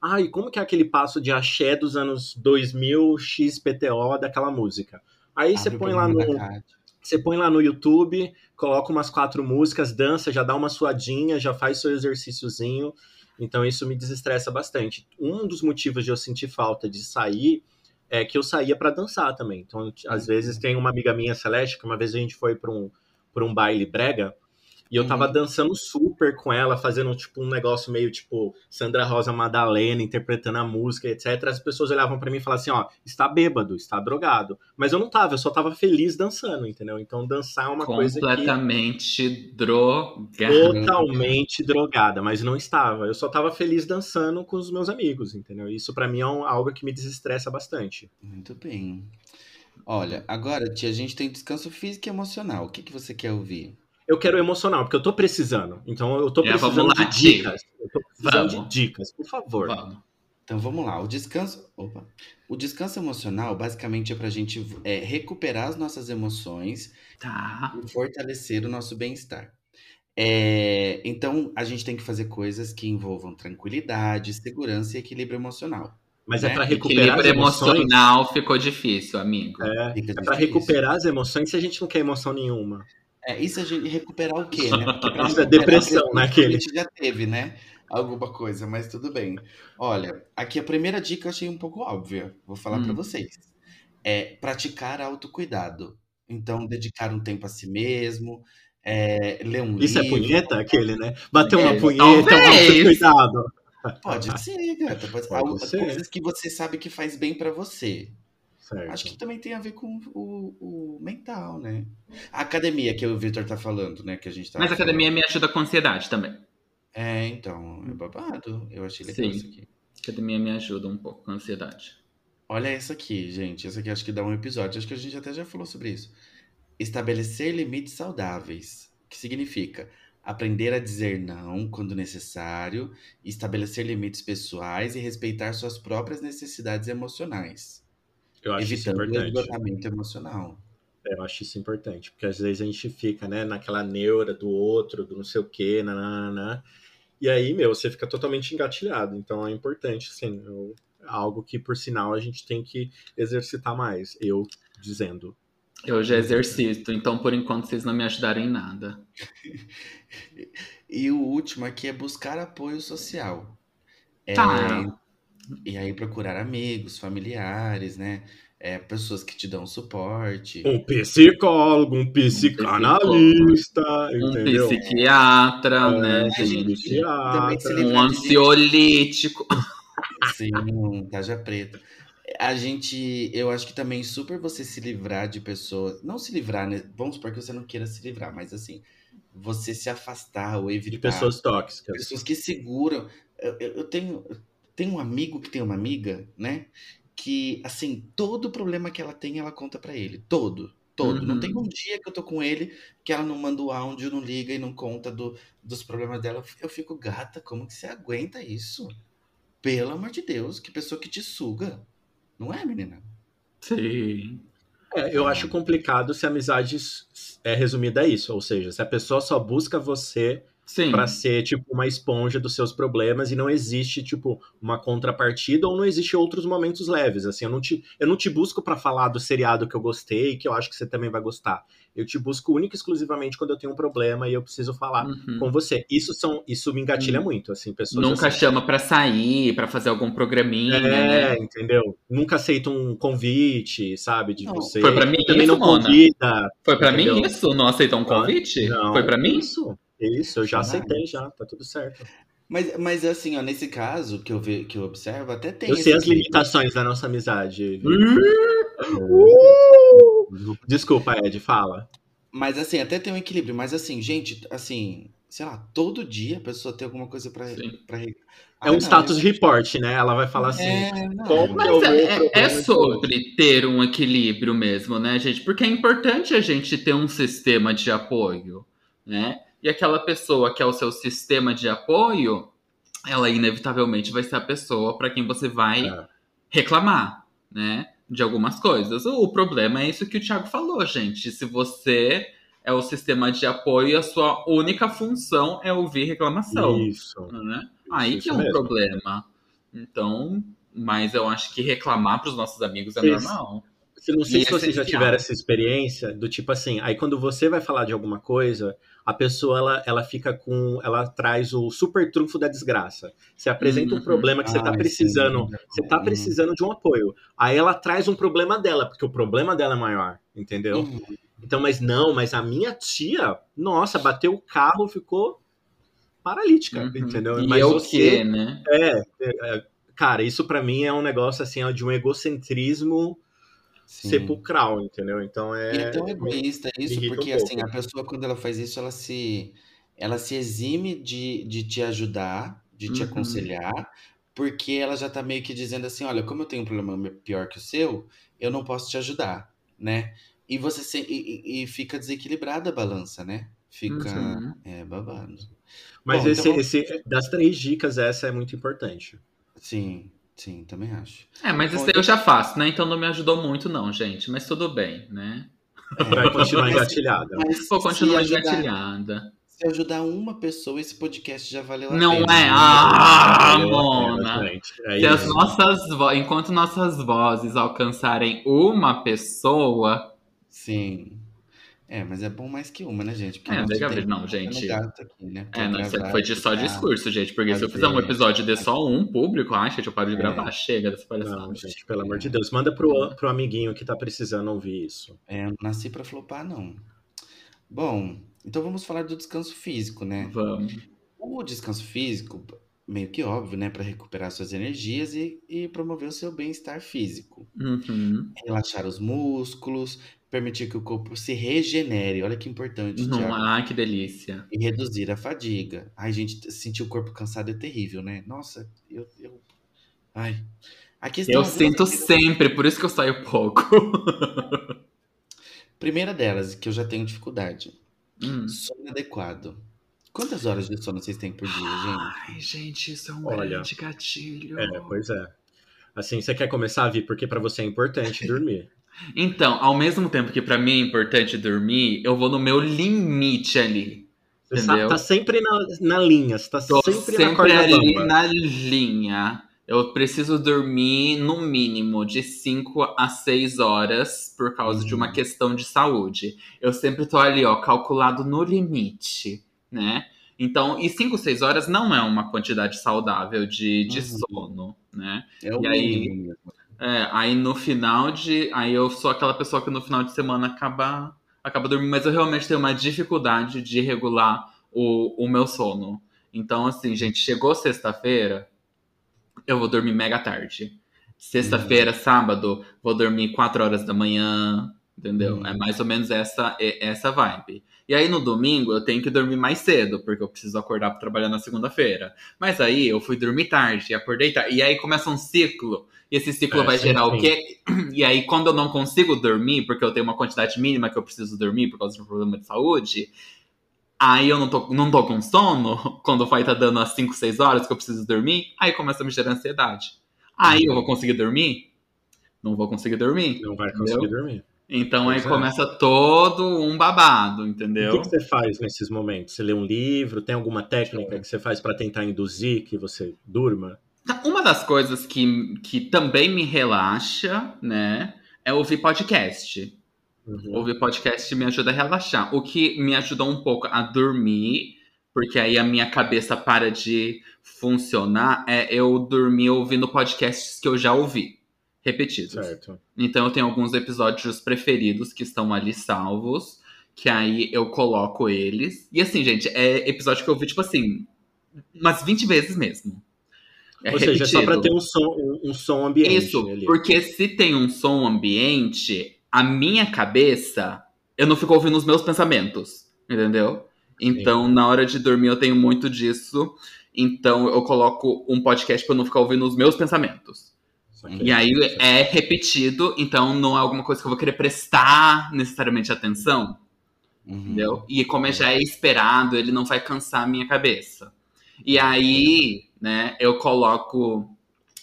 Ai, como que é aquele passo de axé dos anos 2000 XPTO daquela música? Aí você Abre o põe lá programa no, você põe lá no YouTube, coloca umas quatro músicas, dança, já dá uma suadinha, já faz seu exercíciozinho. Então isso me desestressa bastante. Um dos motivos de eu sentir falta de sair é que eu saía pra dançar também. Então, às vezes tem uma amiga minha, Celeste, que uma vez a gente foi pra um, pra um baile brega, e eu tava Uhum. dançando super com ela, fazendo tipo um negócio meio tipo Sandra Rosa Madalena, interpretando a música, etc. As pessoas olhavam pra mim e falavam assim, ó, está bêbado, está drogado. Mas eu não tava, eu só tava feliz dançando, entendeu? Então dançar é uma coisa que Completamente drogada. totalmente drogada, mas não estava. Eu só tava feliz dançando com os meus amigos, entendeu? Isso pra mim é um- algo que me desestressa bastante. Muito bem. Olha, agora, tia, a gente tem descanso físico e emocional. O que, que você quer ouvir? Eu quero emocional, porque eu tô precisando. Então eu tô É, precisando vamos lá, de dicas. Eu tô precisando Vamos. de dicas, por favor. Vamos. Então vamos lá. O descanso. Opa. O descanso emocional basicamente é pra gente é, recuperar as nossas emoções Tá. e fortalecer o nosso bem-estar. É, então a gente tem que fazer coisas que envolvam tranquilidade, segurança e equilíbrio emocional. Mas Né? é pra recuperar as Equilíbrio emoções. emocional ficou difícil, amigo. É, é pra difícil. recuperar as emoções se a gente não quer emoção nenhuma. É, isso a gente recuperar o quê, né? Isso é depressão, né? A gente já teve, né? Alguma coisa, mas tudo bem. Olha, aqui a primeira dica eu achei um pouco óbvia. Vou falar pra Hum. vocês. É praticar autocuidado. Então, dedicar um tempo a si mesmo, é, ler um Isso é livro. punheta, aquele, né? Bater uma É, punheta, talvez. cuidado. Pode ser, gata. Pode, Pode ser. Coisas que você sabe que faz bem pra você. Certo. Acho que também tem a ver com o, o mental, né? A academia que o Victor tá falando, né? Que a gente tá Mas a academia me ajuda com ansiedade também. É, então, é babado. Eu achei legal Sim. isso aqui. A academia me ajuda um pouco com ansiedade. Olha essa aqui, gente. Essa aqui acho que dá um episódio. Acho que a gente até já falou sobre isso. Estabelecer limites saudáveis. Que significa aprender a dizer não quando necessário, estabelecer limites pessoais e respeitar suas próprias necessidades emocionais. Eu acho isso evitando o importante. esgotamento emocional. Eu acho isso importante, porque às vezes a gente fica, né, naquela neura do outro, do não sei o quê, nanana, e aí, meu, você fica totalmente engatilhado. Então é importante, assim, eu- algo que, por sinal, a gente tem que exercitar mais. Eu dizendo. Eu já exercito, então por enquanto vocês não me ajudaram em nada. E o último aqui é buscar apoio social. É, Tá. E aí procurar amigos, familiares, né? É, pessoas que te dão suporte. Um psicólogo, um psicanalista, Um entendeu? psiquiatra, É, né, um gente? psiquiatra. também se Um ansiolítico. Sim, um taja preta. A gente, eu acho que também super você se livrar de pessoas, não se livrar, né? Vamos supor que você não queira se livrar, mas assim, você se afastar ou evitar De pessoas tóxicas. pessoas que seguram. Eu, eu- eu tenho, tenho um amigo que tem uma amiga, né? que, assim, todo problema que ela tem, ela conta pra ele. Todo. Todo. Não tem Uhum. um dia que eu tô com ele que ela não manda o áudio, não liga e não conta do, dos problemas dela. Eu fico, gata, como que você aguenta isso? Pelo amor de Deus, que pessoa que te suga. Não é, menina? Sim. É, eu acho complicado se a amizade é resumida a isso, ou seja, se a pessoa só busca você Sim. pra ser tipo uma esponja dos seus problemas e não existe tipo uma contrapartida ou não existe outros momentos leves, assim, eu não te eu não te busco pra falar do seriado que eu gostei, que eu acho que você também vai gostar. Eu te busco única e exclusivamente quando eu tenho um problema e eu preciso falar Uhum. com você. Isso são isso me engatilha muito, assim, pessoas Nunca assim, chama pra sair, pra fazer algum programinha, É, né? entendeu? Nunca aceita um convite, sabe, de Não. você. Foi pra mim também isso, não Mona? convida. Foi pra mim isso? Não aceitar um convite? Não, Foi pra mim? Isso, isso, eu já aceitei já, tá tudo certo. Mas, mas assim, ó, nesse caso que eu, ve, que eu observo, até tem. Eu sei as limitações da nossa amizade. Vi. Hum. Desculpa, Ed, fala. Mas assim, até tem um equilíbrio. Mas assim, gente, assim, sei lá, todo dia a pessoa tem alguma coisa pra. Pra... É Ah, um não, status eu- report, né? Ela vai falar assim. É, não, como mas- é, é- é sobre ter um equilíbrio mesmo, né, gente? Porque é importante a gente ter um sistema de apoio, né? E aquela pessoa que é o seu sistema de apoio, ela inevitavelmente vai ser a pessoa para quem você vai É. reclamar, né? De algumas coisas. O problema é isso que o Thiago falou, gente. Se você é o sistema de apoio, a sua única função é ouvir reclamação Isso. né? Aí Isso que é um mesmo. problema. Então, mas eu acho que reclamar pros nossos amigos é Isso. normal. Se não sei E se vocês já tiveram essa experiência do tipo assim, aí quando você vai falar de alguma coisa, a pessoa ela, ela fica com, ela traz o super trunfo da desgraça. Você apresenta um Uhum. problema que você tá Ai, precisando, sim. você tá Uhum. precisando de um apoio. Aí ela traz um problema dela, porque o problema dela é maior, entendeu? Uhum. Então, mas não, mas a minha tia, nossa, bateu o carro, ficou paralítica, Uhum. entendeu? E mas é o você, quê, né? é, é, cara, isso pra mim é um negócio assim, ó, de um egocentrismo Sim. sepulcral, entendeu? Então E é é. tão egoísta isso, um porque pouco. assim, a pessoa quando ela faz isso, ela se, ela se exime de, de te ajudar, de te Uhum. aconselhar, porque ela já tá meio que dizendo assim, olha, como eu tenho um problema pior que o seu, eu não posso te ajudar, né? E você se, e, e- e fica desequilibrada a balança, né? Fica Uhum. é babado. Mas Bom, esse, então- esse, das três dicas, essa é muito importante. Sim, sim, também acho. É, mas Bom, isso aí eu já faço, né? Então não me ajudou muito, não, gente. Mas tudo bem, né? Vai continuar Mas- engatilhada. Vou continuar se ajudar, engatilhada. se ajudar uma pessoa, esse podcast já valeu a Não pena. é? Ah, Valeu a pena, Mona! gente. É Se as isso. nossas vo- Enquanto nossas vozes alcançarem uma pessoa. Sim. É, mas é bom mais que uma, né, gente? Porque É, tempo não, gente. aqui, né? É, não, isso foi de só discurso, gente. Porque se eu fazer. fizer um episódio de só um público, ai, gente, eu paro de É. gravar. Chega dessa palhaçada. Não, gente, pelo amor de Deus. Manda pro, pro amiguinho que tá precisando ouvir isso. É, eu não nasci pra flopar, não. Bom, então vamos falar do descanso físico, né? Vamos. O descanso físico, meio que óbvio, né? Pra recuperar suas energias e, e promover o seu bem-estar físico. Uhum. Relaxar os músculos, permitir que o corpo se regenere. Olha que importante, Não, Thiago. ah, que delícia. E reduzir a fadiga. Ai, gente, sentir o corpo cansado é terrível, né? Nossa, eu. eu... Ai. Aqui Eu sinto sempre, por isso que eu saio pouco. Primeira delas, que eu já tenho dificuldade. Hum. Sono adequado. Quantas horas de sono vocês têm por dia, gente? Ai, gente, isso é um Olha, grande gatilho. É, pois é. Assim, você quer começar a vir porque pra você é importante dormir. Então, ao mesmo tempo que pra mim é importante dormir, eu vou no meu limite ali. Você Entendeu? tá, tá sempre na, na linha, você tá Tô sempre, sempre, na corda ali bamba. na linha. Eu preciso dormir no mínimo de 5 a 6 horas por causa de uma Uhum. questão de saúde. Eu sempre tô ali, ó, calculado no limite, né? Então, e 5, 6 horas não é uma quantidade saudável de, de Uhum. sono, né? É o E aí- mínimo mesmo. É, aí no final de. Aí eu sou aquela pessoa que no final de semana acaba, acaba dormindo, mas eu realmente tenho uma dificuldade de regular o, o meu sono. Então, assim, gente, chegou sexta-feira, eu vou dormir mega tarde. Sexta-feira, sábado, vou dormir 4 horas da manhã, entendeu? Uhum. É mais ou menos essa, essa vibe. E aí no domingo eu tenho que dormir mais cedo, porque eu preciso acordar para trabalhar na segunda-feira. Mas aí eu fui dormir tarde, acordei tarde. E aí começa um ciclo. E esse ciclo É, vai gerar o tem. quê? E aí, quando eu não consigo dormir, porque eu tenho uma quantidade mínima que eu preciso dormir por causa de um problema de saúde, aí eu não tô, não tô com sono, quando vai tá dando as 5, 6 horas que eu preciso dormir, aí começa a me gerar ansiedade. Aí eu vou conseguir dormir? Não vou conseguir dormir. Não vai Entendeu? conseguir dormir. Então aí Pois é. começa todo um babado, O entendeu? que, que você faz nesses momentos? Você lê um livro? Tem alguma técnica que você faz para tentar induzir que você durma? Tá, Uma das coisas que, que também me relaxa, né, é ouvir podcast. Uhum. Ouvir podcast me ajuda a relaxar. O que me ajuda um pouco a dormir, porque aí a minha cabeça para de funcionar, é eu dormir ouvindo podcasts que eu já ouvi, repetidos. Certo. Então eu tenho alguns episódios preferidos que estão ali salvos, que aí eu coloco eles. E assim, gente, é episódio que eu ouvi, tipo assim, umas 20 vezes mesmo. É Ou seja, é só para repetido. ter um som, um, um som ambiente Isso, ali. porque se tem um som ambiente, a minha cabeça, eu não fico ouvindo os meus pensamentos, entendeu? Então, na hora de dormir, eu tenho muito disso. Então, eu coloco um podcast pra eu não ficar ouvindo os meus pensamentos. E aí é repetido, então não é alguma coisa que eu vou querer prestar necessariamente atenção, Uhum. entendeu? E como já é esperado, ele não vai cansar a minha cabeça. E aí, né, eu coloco.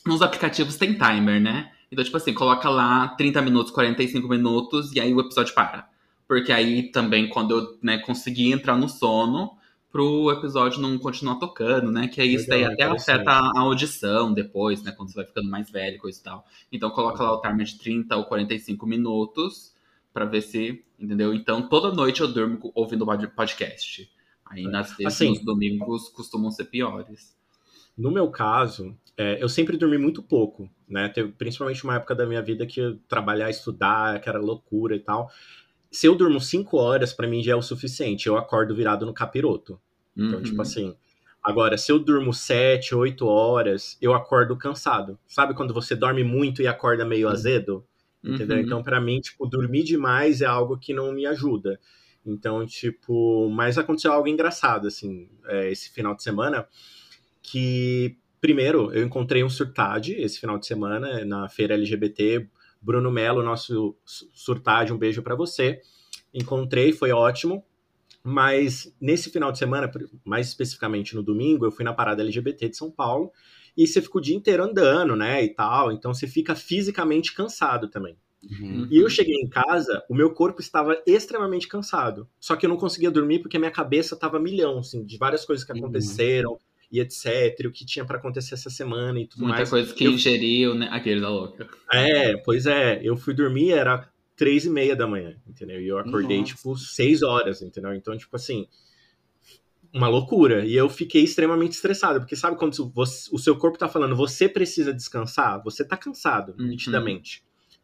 Nos aplicativos tem timer, né? Então, tipo assim, coloca lá 30 minutos, 45 minutos, e aí o episódio para. Porque aí também, quando eu né, conseguir entrar no sono, pro episódio não continuar tocando, né? Que aí isso daí até afeta a audição depois, né? Quando você vai ficando mais velho, coisa e tal. Então coloca lá o timer de 30 ou 45 minutos pra ver se, entendeu? Então toda noite eu durmo ouvindo pod- podcast. Aí nas vezes Assim- nos domingos costumam ser piores. No meu caso, é, eu sempre dormi muito pouco, né? Teve principalmente uma época da minha vida que trabalhar, estudar, que era loucura e tal. Se eu durmo cinco horas, pra mim já é o suficiente. Eu acordo virado no capiroto. Então, Uhum. tipo assim. Agora, se eu durmo sete, oito horas, eu acordo cansado. Sabe quando você dorme muito e acorda meio azedo? Entendeu? Uhum. Então, pra mim, tipo, dormir demais é algo que não me ajuda. Então, tipo, mas aconteceu algo engraçado, assim, é, esse final de semana, que, primeiro, eu encontrei um surtade esse final de semana na feira LGBT, Bruno Melo, nosso su- surtade, um beijo pra você. Encontrei, foi ótimo, mas nesse final de semana, mais especificamente no domingo, eu fui na parada LGBT de São Paulo, e você fica o dia inteiro andando, né, e tal, então você fica fisicamente cansado também. Uhum. E eu cheguei em casa, o meu corpo estava extremamente cansado. Só que eu não conseguia dormir porque minha cabeça estava milhão, assim, de várias coisas que Uhum. aconteceram e etc, o que tinha para acontecer essa semana e tudo Muita mais. coisa que Eu- ingeriu, né? Aquele da louca. É, pois é, eu fui dormir, era três e meia da manhã, entendeu? E eu acordei, Nossa. tipo, seis horas, entendeu? Então, tipo assim, uma loucura. E eu fiquei extremamente estressado, porque sabe quando você- o seu corpo tá falando, você precisa descansar? Você tá cansado, Uhum. nitidamente.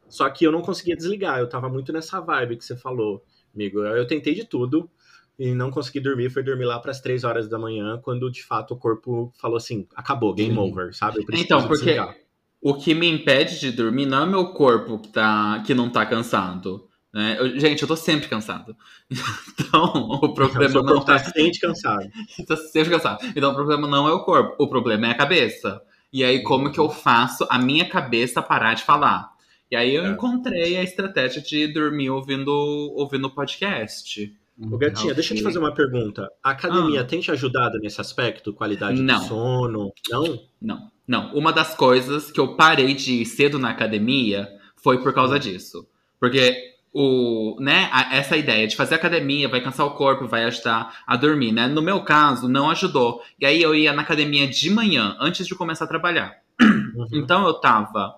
Só que eu não conseguia desligar, eu tava muito nessa vibe que você falou, amigo. Eu tentei de tudo e não consegui dormir, fui dormir lá pras três horas da manhã, quando de fato o corpo falou assim, acabou, game Sim. over, sabe? Então, porque desligar. o que me impede de dormir não é meu corpo que, tá, que não tá cansado. Né? Eu- gente, eu tô sempre cansado. Então, o problema não tá é. sempre cansado. Tô sempre cansado. Então, o problema não é o corpo, o problema é a cabeça. E aí, como que eu faço a minha cabeça parar de falar? E aí, eu É. encontrei a estratégia de dormir ouvindo, ouvindo podcast. Ô, Gatinha, deixa eu te fazer uma pergunta. A academia Ah. tem te ajudado nesse aspecto? Qualidade Não. do sono? Não? Não, não. Uma das coisas que eu parei de ir cedo na academia foi por causa disso. Porque o, né, essa ideia de fazer academia vai cansar o corpo, vai ajudar a dormir, né? No meu caso, não ajudou. E aí eu ia na academia de manhã, antes de começar a trabalhar. Uhum. Então eu tava.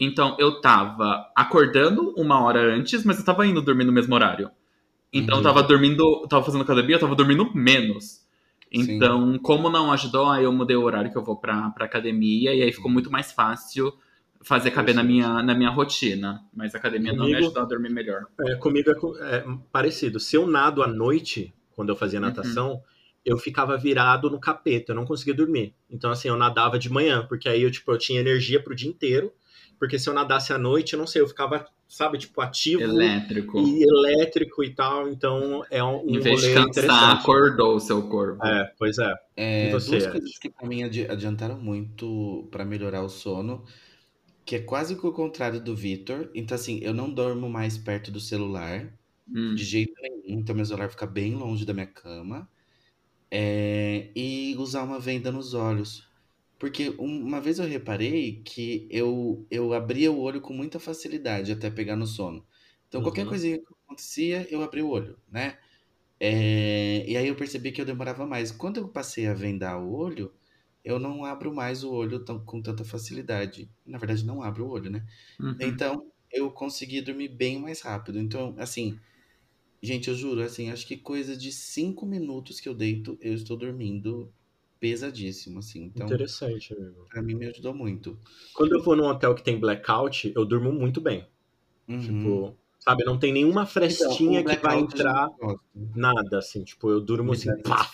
Então eu tava acordando uma hora antes, mas eu tava indo dormir no mesmo horário. Então eu Uhum. tava dormindo, tava fazendo academia, eu tava dormindo menos. Então, como não ajudou, aí eu mudei o horário que eu vou pra, pra academia e aí ficou muito mais fácil fazer caber na minha, na minha rotina. Mas a academia não me Comigo- ajudou a dormir melhor. É, comigo é, é parecido. Se eu nado à noite, quando eu fazia natação, eu ficava virado no capeta, eu não conseguia dormir. Então, assim, eu nadava de manhã, porque aí eu, tipo, eu tinha energia pro dia inteiro. Porque se eu nadasse à noite, eu não sei, eu ficava, sabe, tipo, ativo Elétrico. e elétrico e tal, então é um, Em vez de cansar, acordou o seu corpo. É, pois é. É, E você, duas coisas que pra mim adi- adiantaram muito pra melhorar o sono, que é quase que o contrário do Vitor. Então, assim, eu não dormo mais perto do celular, Hum. de jeito nenhum. Então, meu celular fica bem longe da minha cama. É, e usar uma venda nos olhos. Porque um- uma vez eu reparei que eu, eu abria o olho com muita facilidade até pegar no sono. Então, qualquer Uhum. coisinha que acontecia, eu abria o olho, né? É, e aí eu percebi que eu demorava mais. Quando eu passei a vendar o olho, eu não abro mais o olho tão- com tanta facilidade. Na verdade, não abro o olho, né? Uhum. Então, eu consegui dormir bem mais rápido. Então, assim, gente, eu juro, assim, acho que coisa de cinco minutos que eu deito, eu estou dormindo pesadíssimo, assim. Então, Interessante, amigo. pra mim, me ajudou muito. Quando eu vou num hotel que tem blackout, eu durmo muito bem. Uhum. Tipo, sabe, não tem nenhuma Então, frestinha o que vai entrar, nada, assim. Tipo, eu durmo assim, pá.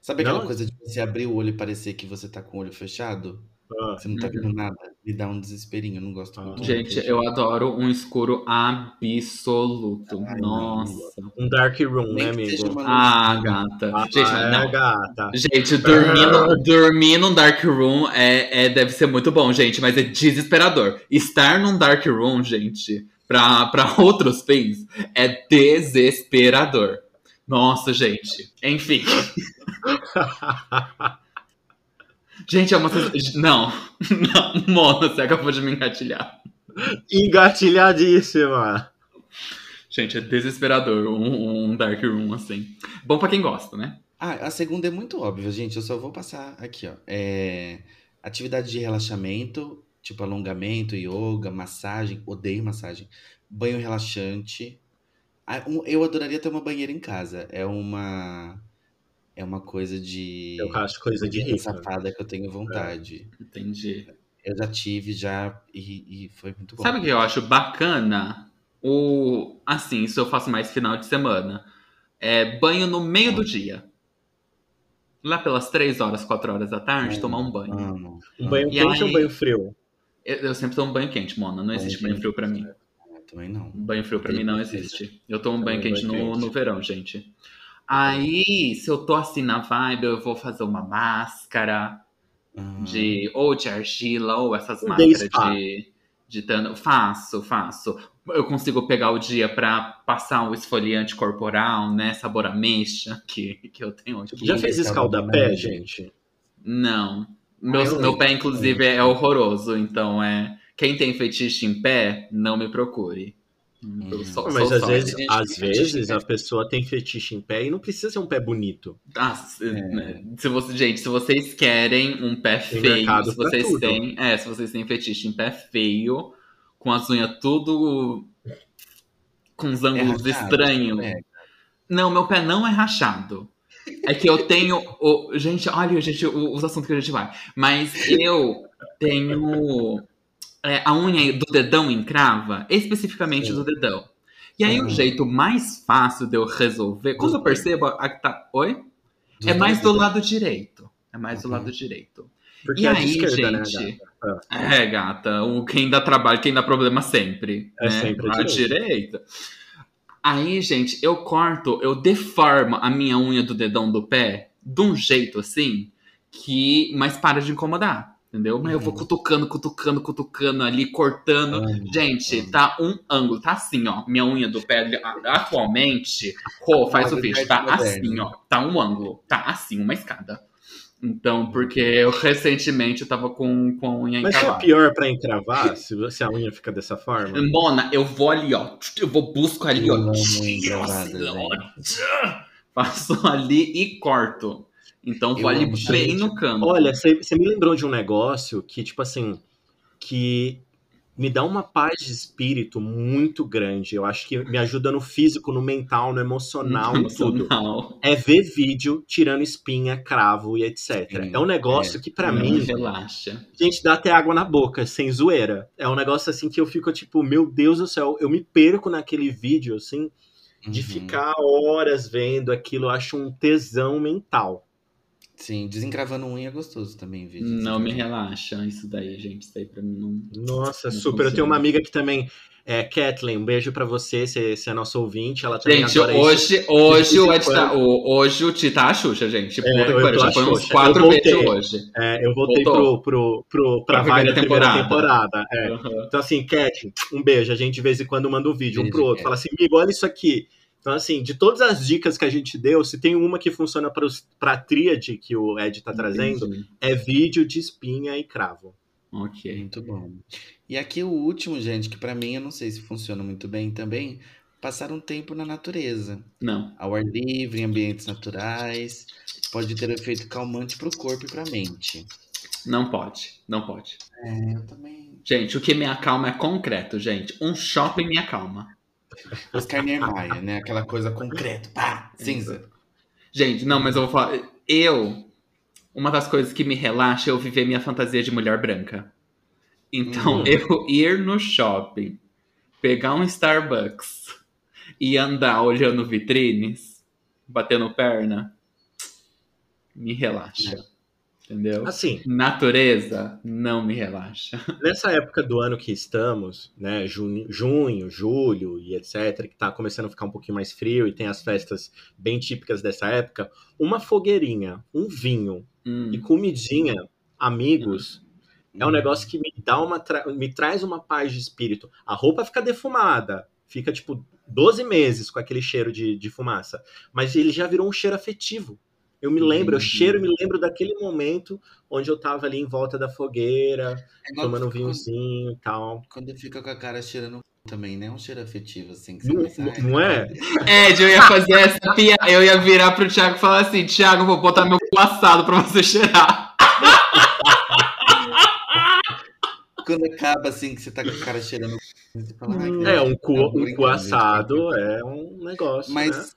Sabe aquela Não? coisa de você abrir o olho e parecer que você tá com o olho fechado? Ah, Que você não tá Uhum. vendo nada? Me dá um desesperinho, eu não gosto muito. Gente, eu adoro um escuro absoluto. Ai, Nossa. um dark room, Nem né, amigo? Ah, gata. Ah, Gente, é, não. gata. Gente, dormir, no, dormir num dark room é, é- deve ser muito bom, gente, mas é desesperador. Estar num dark room, gente, pra, pra outros fins, é desesperador. Nossa, gente. Enfim. Gente, é uma sensação. Não. Não, Mona, você acabou de me engatilhar. Engatilhadíssima. Gente, é desesperador um, um dark room assim. Bom pra quem gosta, né? Ah, a segunda é muito óbvia, gente. Eu só vou passar aqui, ó. É... Atividade de relaxamento, tipo alongamento, yoga, massagem. Odeio massagem. Banho relaxante. Ah, Eu adoraria ter uma banheira em casa. É uma. É uma coisa de. Eu acho coisa de rica. safada que eu tenho vontade. Entendi. Eu já tive já e, e foi muito bom. Sabe o que eu acho bacana? O. Assim, isso eu faço mais final de semana. É banho no meio do dia. Lá pelas 3 horas, 4 horas da tarde, tomar um banho. Amo. Um banho E quente ou um aí- banho frio? Eu, eu sempre tomo banho quente, Mona. Não existe banho frio pra mim. Eu também não. Banho frio pra mim não existe. Eu tomo banho quente banho no, quente. no verão, gente. Aí, se eu tô assim na vibe, eu vou fazer uma máscara Aham. de ou de argila ou essas day máscaras de de tano. Faço, faço. Eu consigo pegar o dia pra passar o esfoliante corporal, né? Sabor ameixa que, que eu tenho aqui. Já fez escaldapé, gente? Não. Meu, Ah, eu meu pé, inclusive, é horroroso. Então, é. Quem tem fetiche em pé, não me procure. Sou- Mas às só- vezes, gente às vezes a pessoa tem fetiche em pé e não precisa ser um pé bonito. Ah, se, né, se você, gente, se vocês querem um pé Tem feio, se vocês tudo. têm, é, se vocês têm fetiche em pé feio, com as unhas tudo com os É ângulos rachado, estranhos. é. Não, meu pé não é rachado. É que eu tenho. o- gente, olha, gente, os assuntos que a gente vai. Mas eu tenho é, a unha do dedão encrava, especificamente Sim. do dedão. E aí, o jeito mais fácil de eu resolver, quando eu percebo a que tá. Oi? Dos É mais do lado direito. É mais do Uhum. lado direito. Porque E é aí, esquerda, né, gente? gata? É, gata, o quem dá trabalho, quem dá problema sempre. É né? sempre a a direita. Aí, gente, eu corto, eu deformo a minha unha do dedão do pé de um jeito assim que. Mas para de incomodar. Entendeu? Mas eu vou Uhum. cutucando, cutucando, cutucando ali, cortando. Amo, Gente, amo. tá um ângulo, tá assim, ó. Minha unha do pé atualmente, Rô, faz o vídeo, tá assim, ó. Tá um ângulo, tá assim, uma escada. Então, porque eu recentemente eu tava com, com a unha Mas é encravada. pior pra encravar se, você- a unha fica dessa forma? Mona, eu vou ali, ó. Eu vou busco ali, Eu ó. Nossa, encravada, Senhora. Passo ali e corto. Então Eu amo, bem gente. no canto. Olha, você me lembrou de um negócio que, tipo assim, que me dá uma paz de espírito muito grande. Eu acho que me ajuda no físico, no mental, no emocional, em tudo. É ver vídeo tirando espinha, cravo e etc. Sim, é um negócio é. que, pra Não, mim, Relaxa. gente, dá até água na boca, sem zoeira. É um negócio assim que eu fico tipo, meu Deus do céu, eu me perco naquele vídeo, assim, de Uhum. ficar horas vendo aquilo. Eu acho um tesão mental. Sim, desencravando unha é gostoso também, vídeo. Não me relaxa isso daí, gente. Isso daí pra mim não. Nossa, Não super. Eu tenho uma amiga que também é Kathleen. Um beijo pra você, se, se é nossa ouvinte. Ela também Gente, adora isso. hoje, hoje, o vez Ed tá, o- hoje o Ti tá a Xuxa, gente. Puta É, que pariu, já foi uns quatro beijos hoje. É, eu voltei Voltou. pro, pro, pro, pra, Pra vibe primeira temporada. temporada. é. Aham. Então, assim, Cat, um beijo. A gente de vez em quando manda um vídeo um Beijo, pro outro. Cat. Fala assim, amigo, olha isso aqui. Então, assim, de todas as dicas que a gente deu, se tem uma que funciona para pra tríade que o Ed tá trazendo, é vídeo de espinha e cravo. Ok. Muito bom. E aqui o último, gente, que pra mim eu não sei se funciona muito bem também, passar um tempo na natureza, Não. ao ar livre, em ambientes naturais, pode ter efeito calmante pro corpo e pra mente. Não pode. Não pode. É, eu também. Gente, o que me acalma é concreto, gente. Um shopping me acalma. Oscar Niemeyer, né? Aquela coisa concreto, pá, cinza. Gente, não, mas eu vou falar. Eu. Uma das coisas que me relaxa é eu viver minha fantasia de mulher branca. Então, Hum. eu ir no shopping, pegar um Starbucks e andar olhando vitrines, batendo perna, me relaxa. Entendeu? Assim, Natureza não me relaxa. nessa época do ano que estamos, né, junho, junho, julho e etc, que tá começando a ficar um pouquinho mais frio e tem as festas bem típicas dessa época, uma fogueirinha, um vinho Hum, e comidinha, amigos, é um negócio que me dá uma tra- me traz uma paz de espírito. A roupa fica defumada, fica tipo 12 meses com aquele cheiro de, de fumaça, mas ele já virou um cheiro afetivo. Eu me lembro, eu Uhum. cheiro, me lembro daquele momento onde eu tava ali em volta da fogueira, É tomando um vinhozinho e tal. Quando fica com a cara cheirando também, né? Um cheiro afetivo, assim. Que você Não, pensa, não é? Ed, eu ia fazer essa piada. Eu ia virar pro Thiago e falar assim: Thiago, vou botar meu cu assado pra você cheirar. Quando acaba, assim, que você tá com a cara cheirando. Você fala, que É, um cu, Não, um cu gente, assado é um negócio, né? Mas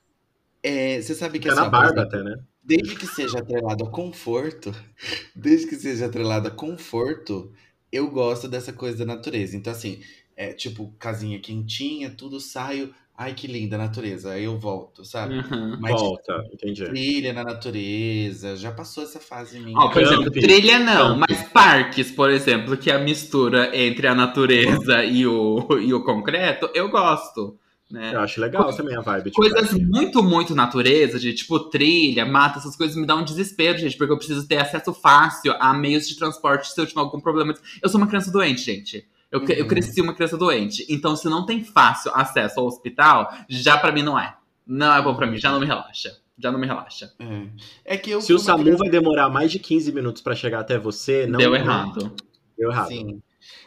é, você sabe que Fica assim, na barba até, né? Desde que seja atrelado a conforto, desde que seja atrelado a conforto, eu gosto dessa coisa da natureza. Então, assim, é tipo, casinha quentinha, tudo saio. Ai, que linda a natureza. Aí eu volto, sabe? Uhum. Mas Volta, entendi. trilha na natureza, já passou essa fase minha. Ó, por exemplo, trilha não, Camping. mas parques, por exemplo, que é a mistura entre a natureza e o, e o concreto, eu gosto. Né? Eu acho legal também a vibe. tipo, Coisas assim. muito, muito natureza, de tipo trilha, mata, essas coisas me dão um desespero, gente, porque eu preciso ter acesso fácil a meios de transporte se eu tiver algum problema. Eu sou uma criança doente, gente. Eu, cre- eu Uhum. cresci uma criança doente. Então, se não tem fácil acesso ao hospital, já pra mim não é. Não é bom pra mim, já não me relaxa. Já não me relaxa. É, é que eu Se o SAMU criança- vai demorar mais de 15 minutos pra chegar até você, não Deu não- errado. Deu errado. Sim.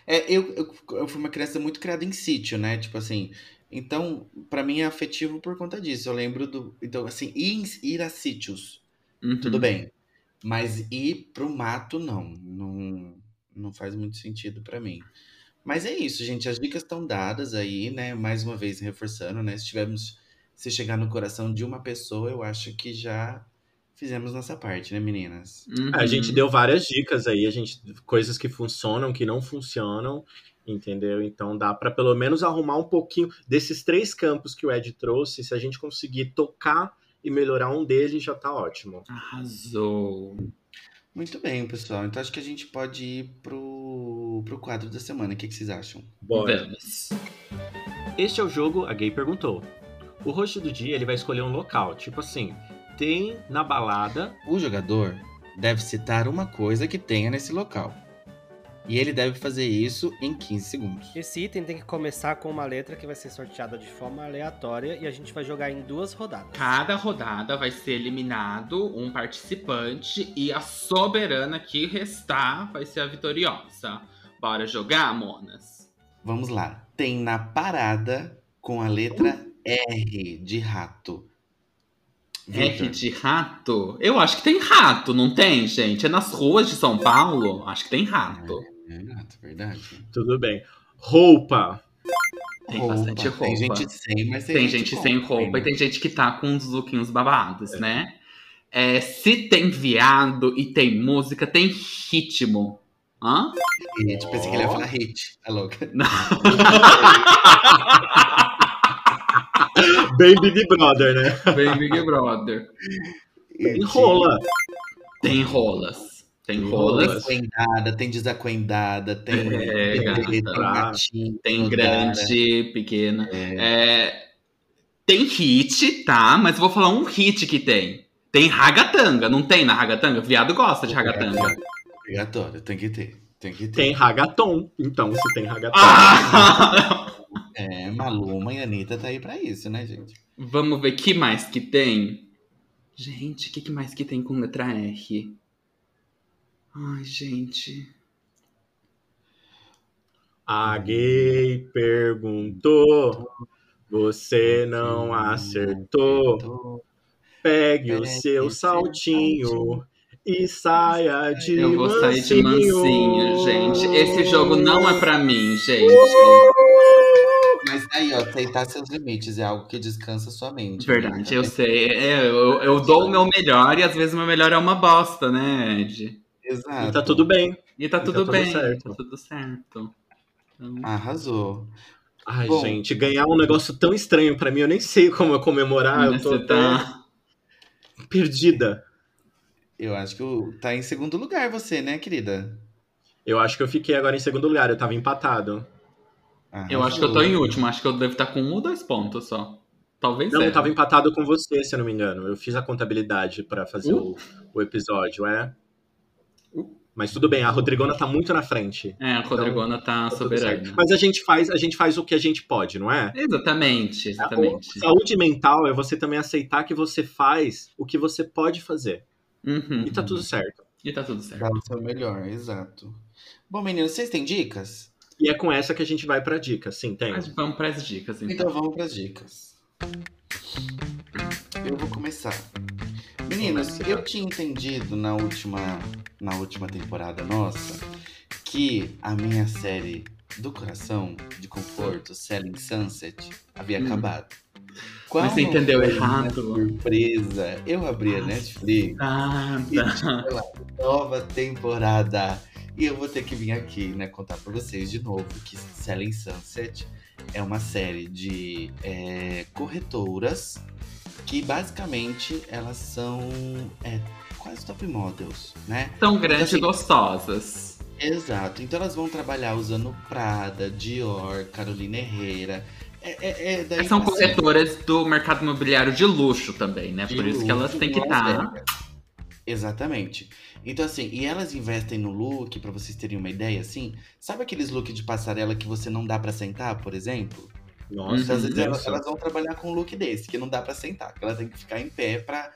É, eu, eu, eu fui uma criança muito criada em sítio, né? Tipo assim. Então, pra mim é afetivo por conta disso. Eu lembro do. Então, assim, ir, ir a sítios, Uhum. tudo bem. Mas ir pro mato, não. Não, não faz muito sentido pra mim. Mas é isso, gente. As dicas estão dadas aí, né? Mais uma vez reforçando, né? Se tivermos. Se chegar no coração de uma pessoa, eu acho que já fizemos nossa parte, né, meninas? Uhum. A gente deu várias dicas aí, a gente coisas que funcionam, que não funcionam, entendeu? Então dá pra pelo menos arrumar um pouquinho desses três campos que o Ed trouxe, se a gente conseguir tocar e melhorar um deles, já tá ótimo. Arrasou. Muito bem, pessoal. Então acho que a gente pode ir pro, pro quadro da semana. O que, que vocês acham? Bora. Vamos. Este é o jogo A Gay Perguntou. O host do dia ele vai escolher um local, tipo assim, tem na balada O jogador deve citar uma coisa que tenha nesse local. E ele deve fazer isso em 15 segundos. Esse item tem que começar com uma letra que vai ser sorteada de forma aleatória e a gente vai jogar em duas rodadas. Cada rodada vai ser eliminado um participante e a soberana que restar vai ser a vitoriosa. Bora jogar, monas? Vamos lá. Tem na parada com a letra R de rato. R Victor, de rato? Eu acho que tem rato, não tem, gente? É nas ruas de São Paulo? Acho que tem rato. É rato, verdade. tudo bem. Roupa. Tem bastante roupa. Tem gente sem, mas tem, Tem gente sem roupa e né? tem gente que tá com uns lookinhos babados, né? É, se tem viado e tem música, tem ritmo. Hã? Hit. Pensei que ele ia falar hit. Tá louca? Bem Big Brother, né? Bem Big Brother. E rola. Tem rolas. Tem rolas. rolas. Tem coendada, tem desacoendada, tem É, gata. tem gatinho, Tem grande, pequena. É, tem hit, tá? Mas vou falar um hit que tem. Tem ragatanga, não tem na ragatanga? Viado gosta de ragatanga. Obrigatório, tem que ter. Tem que ter. Tem ragaton. Então, se tem ragaton. Ah! É, Maluma e Anitta tá aí pra isso, né, gente? Vamos ver que mais que tem. Gente, o que, que mais que tem com letra R? Ai, gente. A gay perguntou. Você não acertou. Pegue o seu saltinho e saia de Eu vou sair de mansinho. mansinho, gente. Esse jogo não é pra mim, gente. Mas aí, ó, aceitar seus limites é algo que descansa sua mente. Verdade, né? eu sei. É, eu, eu dou o meu melhor e às vezes o meu melhor é uma bosta, né, Ed? Exato. E tá tudo bem. E tá E tá tudo tudo bem, certo. tá tudo certo. Então, Arrasou. Ai, Bom. gente, ganhar um negócio tão estranho pra mim, eu nem sei como eu comemorar, eu tô até tá... perdida. Eu acho que tá em segundo lugar você, né, querida? Eu acho que eu fiquei agora em segundo lugar, eu tava empatado. Eu acho que eu tô em último, acho que eu devo estar com um ou dois pontos só. Talvez Não, zero. eu tava empatado com você, se eu não me engano. Eu fiz a contabilidade pra fazer Uh. o, o episódio, é. Mas tudo bem, a Rodrigona tá muito na frente. É, a Rodrigona tá Tá tudo soberana. Mas a gente faz, a gente faz o que a gente pode, não é? Exatamente, exatamente. Saúde mental é você também aceitar que você faz o que você pode fazer. Uhum. E tá tudo certo. E tá tudo certo. Dá o seu melhor, exato. Bom, meninos, vocês têm dicas? E é com essa que a gente vai pra dica. Sim, tem. Mas vamos pras dicas, então. Então vamos pras dicas. Eu vou começar. Meninas, Comece, eu tinha entendido na última, na última temporada nossa que a minha série do coração, de conforto, Selling Sunset, havia Hum. acabado. Mas você entendeu errado. Surpresa, eu abri a Netflix Ah, e tinha lá, nova temporada. E eu vou ter que vir aqui, né, contar pra vocês de novo que Selling Sunset é uma série de é, corretoras que basicamente elas são é, quase top models, né? São grandes Assim, e gostosas. Exato. Então elas vão trabalhar usando Prada, Dior, Carolina Herrera. É, é, é São corretoras do mercado imobiliário de luxo também, né? De Por isso que elas têm que estar. Exatamente. Então, assim, e elas investem no look, pra vocês terem uma ideia, assim. Sabe aqueles looks de passarela que você não dá pra sentar, por exemplo? Nossa, Então, às vezes elas, elas vão trabalhar com um look desse, que não dá pra sentar, que ela tem que ficar em pé pra,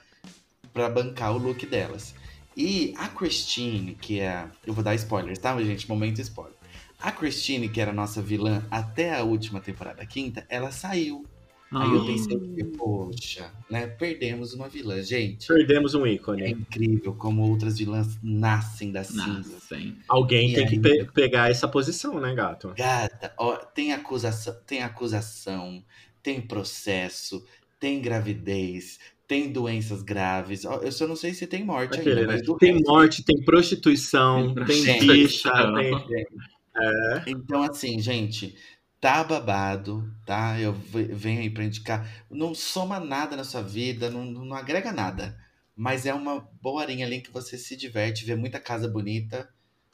pra bancar o look delas. E a Christine, que é. Eu vou dar spoilers, tá, gente? Momento spoiler. A Christine, que era a nossa vilã até a última temporada, a quinta, ela saiu. Aí eu Ah. pensei, poxa, né? Perdemos uma vilã, gente. Perdemos um É ícone. incrível como outras vilãs nascem das cinzas. Nascem. Alguém E tem que aí? pe- pegar essa posição, né, gato? Gata, ó, tem acusação, tem acusação, tem processo, tem gravidez, tem doenças graves. Ó, eu só não sei se tem morte Aquele, ainda, né? Tem resto- morte, tem prostituição, Tem tem bicha, tem. Então, assim, gente, tá babado, tá? Eu ve- venho aí pra indicar. Não soma nada na sua vida, não, não agrega nada. Mas é uma boa horinha ali que você se diverte, vê muita casa bonita,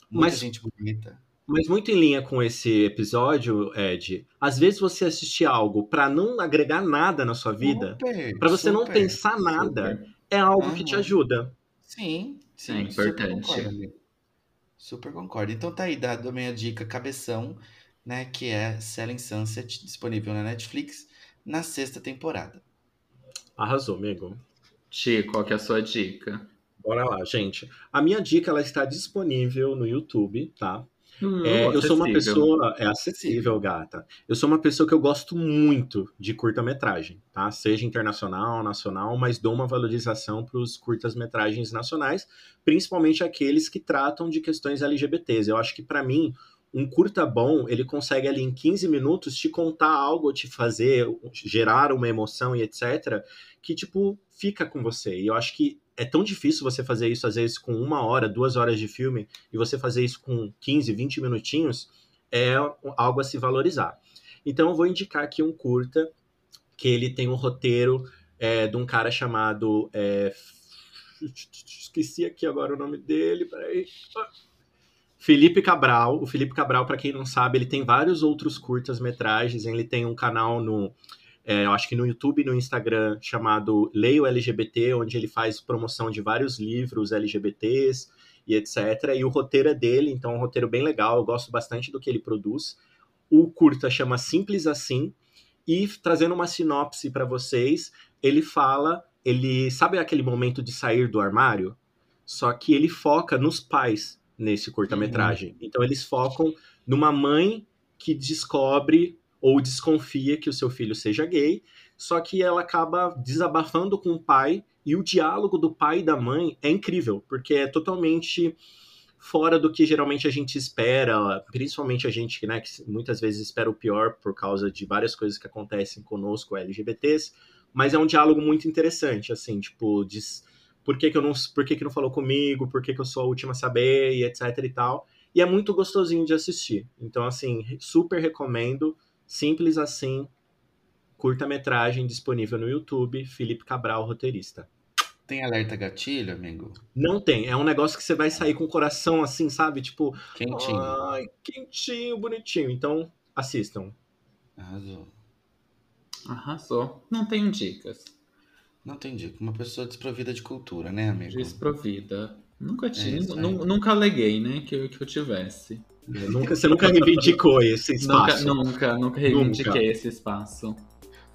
muita Mas- gente bonita. Mas muito em linha com esse episódio, Ed, às vezes você assistir algo pra não agregar nada na sua vida, Super, pra você não super. pensar nada, é algo que te ajuda. Sim, sim, É super importante. concordo, amigo. Super concordo. Então tá aí dado a minha dica cabeção, né? Que é Selling Sunset, disponível na Netflix, na sexta temporada. Arrasou, amigo. Ti, qual que é a sua dica? Bora lá, gente. A minha dica ela está disponível no YouTube, tá? Hum, É, eu sou uma acessível. pessoa. É acessível, gata. Eu sou uma pessoa que eu gosto muito de curta-metragem, tá? Seja internacional, nacional, mas dou uma valorização para os curtas-metragens nacionais, principalmente aqueles que tratam de questões LGBTs. Eu acho que, para mim, um curta bom, ele consegue ali em 15 minutos te contar algo, te fazer, gerar uma emoção e etc., que, tipo, fica com você. E eu acho que é tão difícil você fazer isso, às vezes, com uma hora, duas horas de filme, e você fazer isso com 15, 20 minutinhos, é algo a se valorizar. Então, eu vou indicar aqui um curta, que ele tem um roteiro é, de um cara chamado é, Esqueci aqui agora o nome dele, peraí. Felipe Cabral. O Felipe Cabral, para quem não sabe, ele tem vários outros curtas-metragens. Ele tem um canal no. É, eu acho que no YouTube e no Instagram chamado Leio LGBT, onde ele faz promoção de vários livros LGBTs e etc. E o roteiro é dele, então é um roteiro bem legal. Eu gosto bastante do que ele produz. O curta chama Simples Assim. E trazendo uma sinopse para vocês, ele fala, ele sabe aquele momento de sair do armário, só que ele foca nos pais nesse curta-metragem. Uhum. Então eles focam numa mãe que descobre ou desconfia que o seu filho seja gay, só que ela acaba desabafando com o pai e o diálogo do pai e da mãe é incrível, porque é totalmente fora do que geralmente a gente espera, principalmente a gente né, que muitas vezes espera o pior por causa de várias coisas que acontecem conosco LGBTs, mas é um diálogo muito interessante, assim, tipo, diz por que, que eu não, por que, que não falou comigo, por que, que eu sou a última a saber, e etc e tal. E é muito gostosinho de assistir. Então, assim, super recomendo. Simples assim, curta-metragem disponível no YouTube, Felipe Cabral, roteirista. Tem alerta gatilho, amigo? Não tem. É um negócio que você vai sair com o coração assim, sabe? Tipo. Quentinho. Ai, quentinho, bonitinho. Então, assistam. Arrasou. Arrasou. Não tenho dicas. Não dica. Uma pessoa desprovida de cultura, né, amigo? Desprovida. Nunca tive. É nunca aleguei, né, que eu, que eu tivesse. nunca, você nunca reivindicou esse espaço. Nunca, nunca, nunca reivindiquei nunca. esse espaço.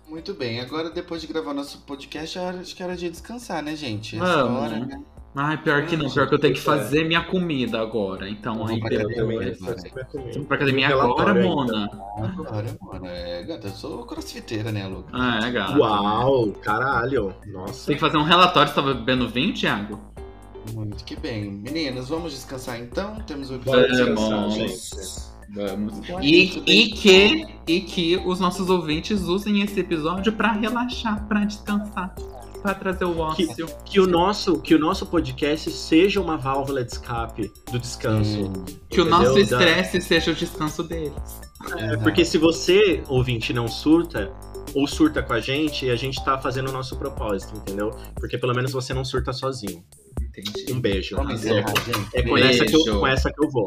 Muito bem, agora depois de gravar nosso podcast, acho que era de descansar, né, gente? Essa hora, né? Ai, pior que não, pior que eu tenho que fazer minha comida agora. Então, aí pra academia, Você pra academia agora, Mona? Agora, Mona. É, gata, eu sou crossfiteira, né, Luca? Ah, é, gata. Uau, caralho. Nossa. Tem que fazer um relatório, você tava bebendo vinho, Thiago? Muito que bem. Meninas, vamos descansar então? Temos o episódio vamos. gente. Vamos. E, e, que, e que os nossos ouvintes usem esse episódio para relaxar, para descansar para trazer o ócio. Que, que, o nosso, que o nosso podcast seja uma válvula de escape do descanso. Hum. Que o nosso estresse da... seja o descanso deles. É, porque se você, ouvinte, não surta, ou surta com a gente, a gente tá fazendo o nosso propósito, entendeu? Porque pelo menos você não surta sozinho. Entendi. Um beijo. Vamos encerrar, é com essa, que eu, com essa que eu vou.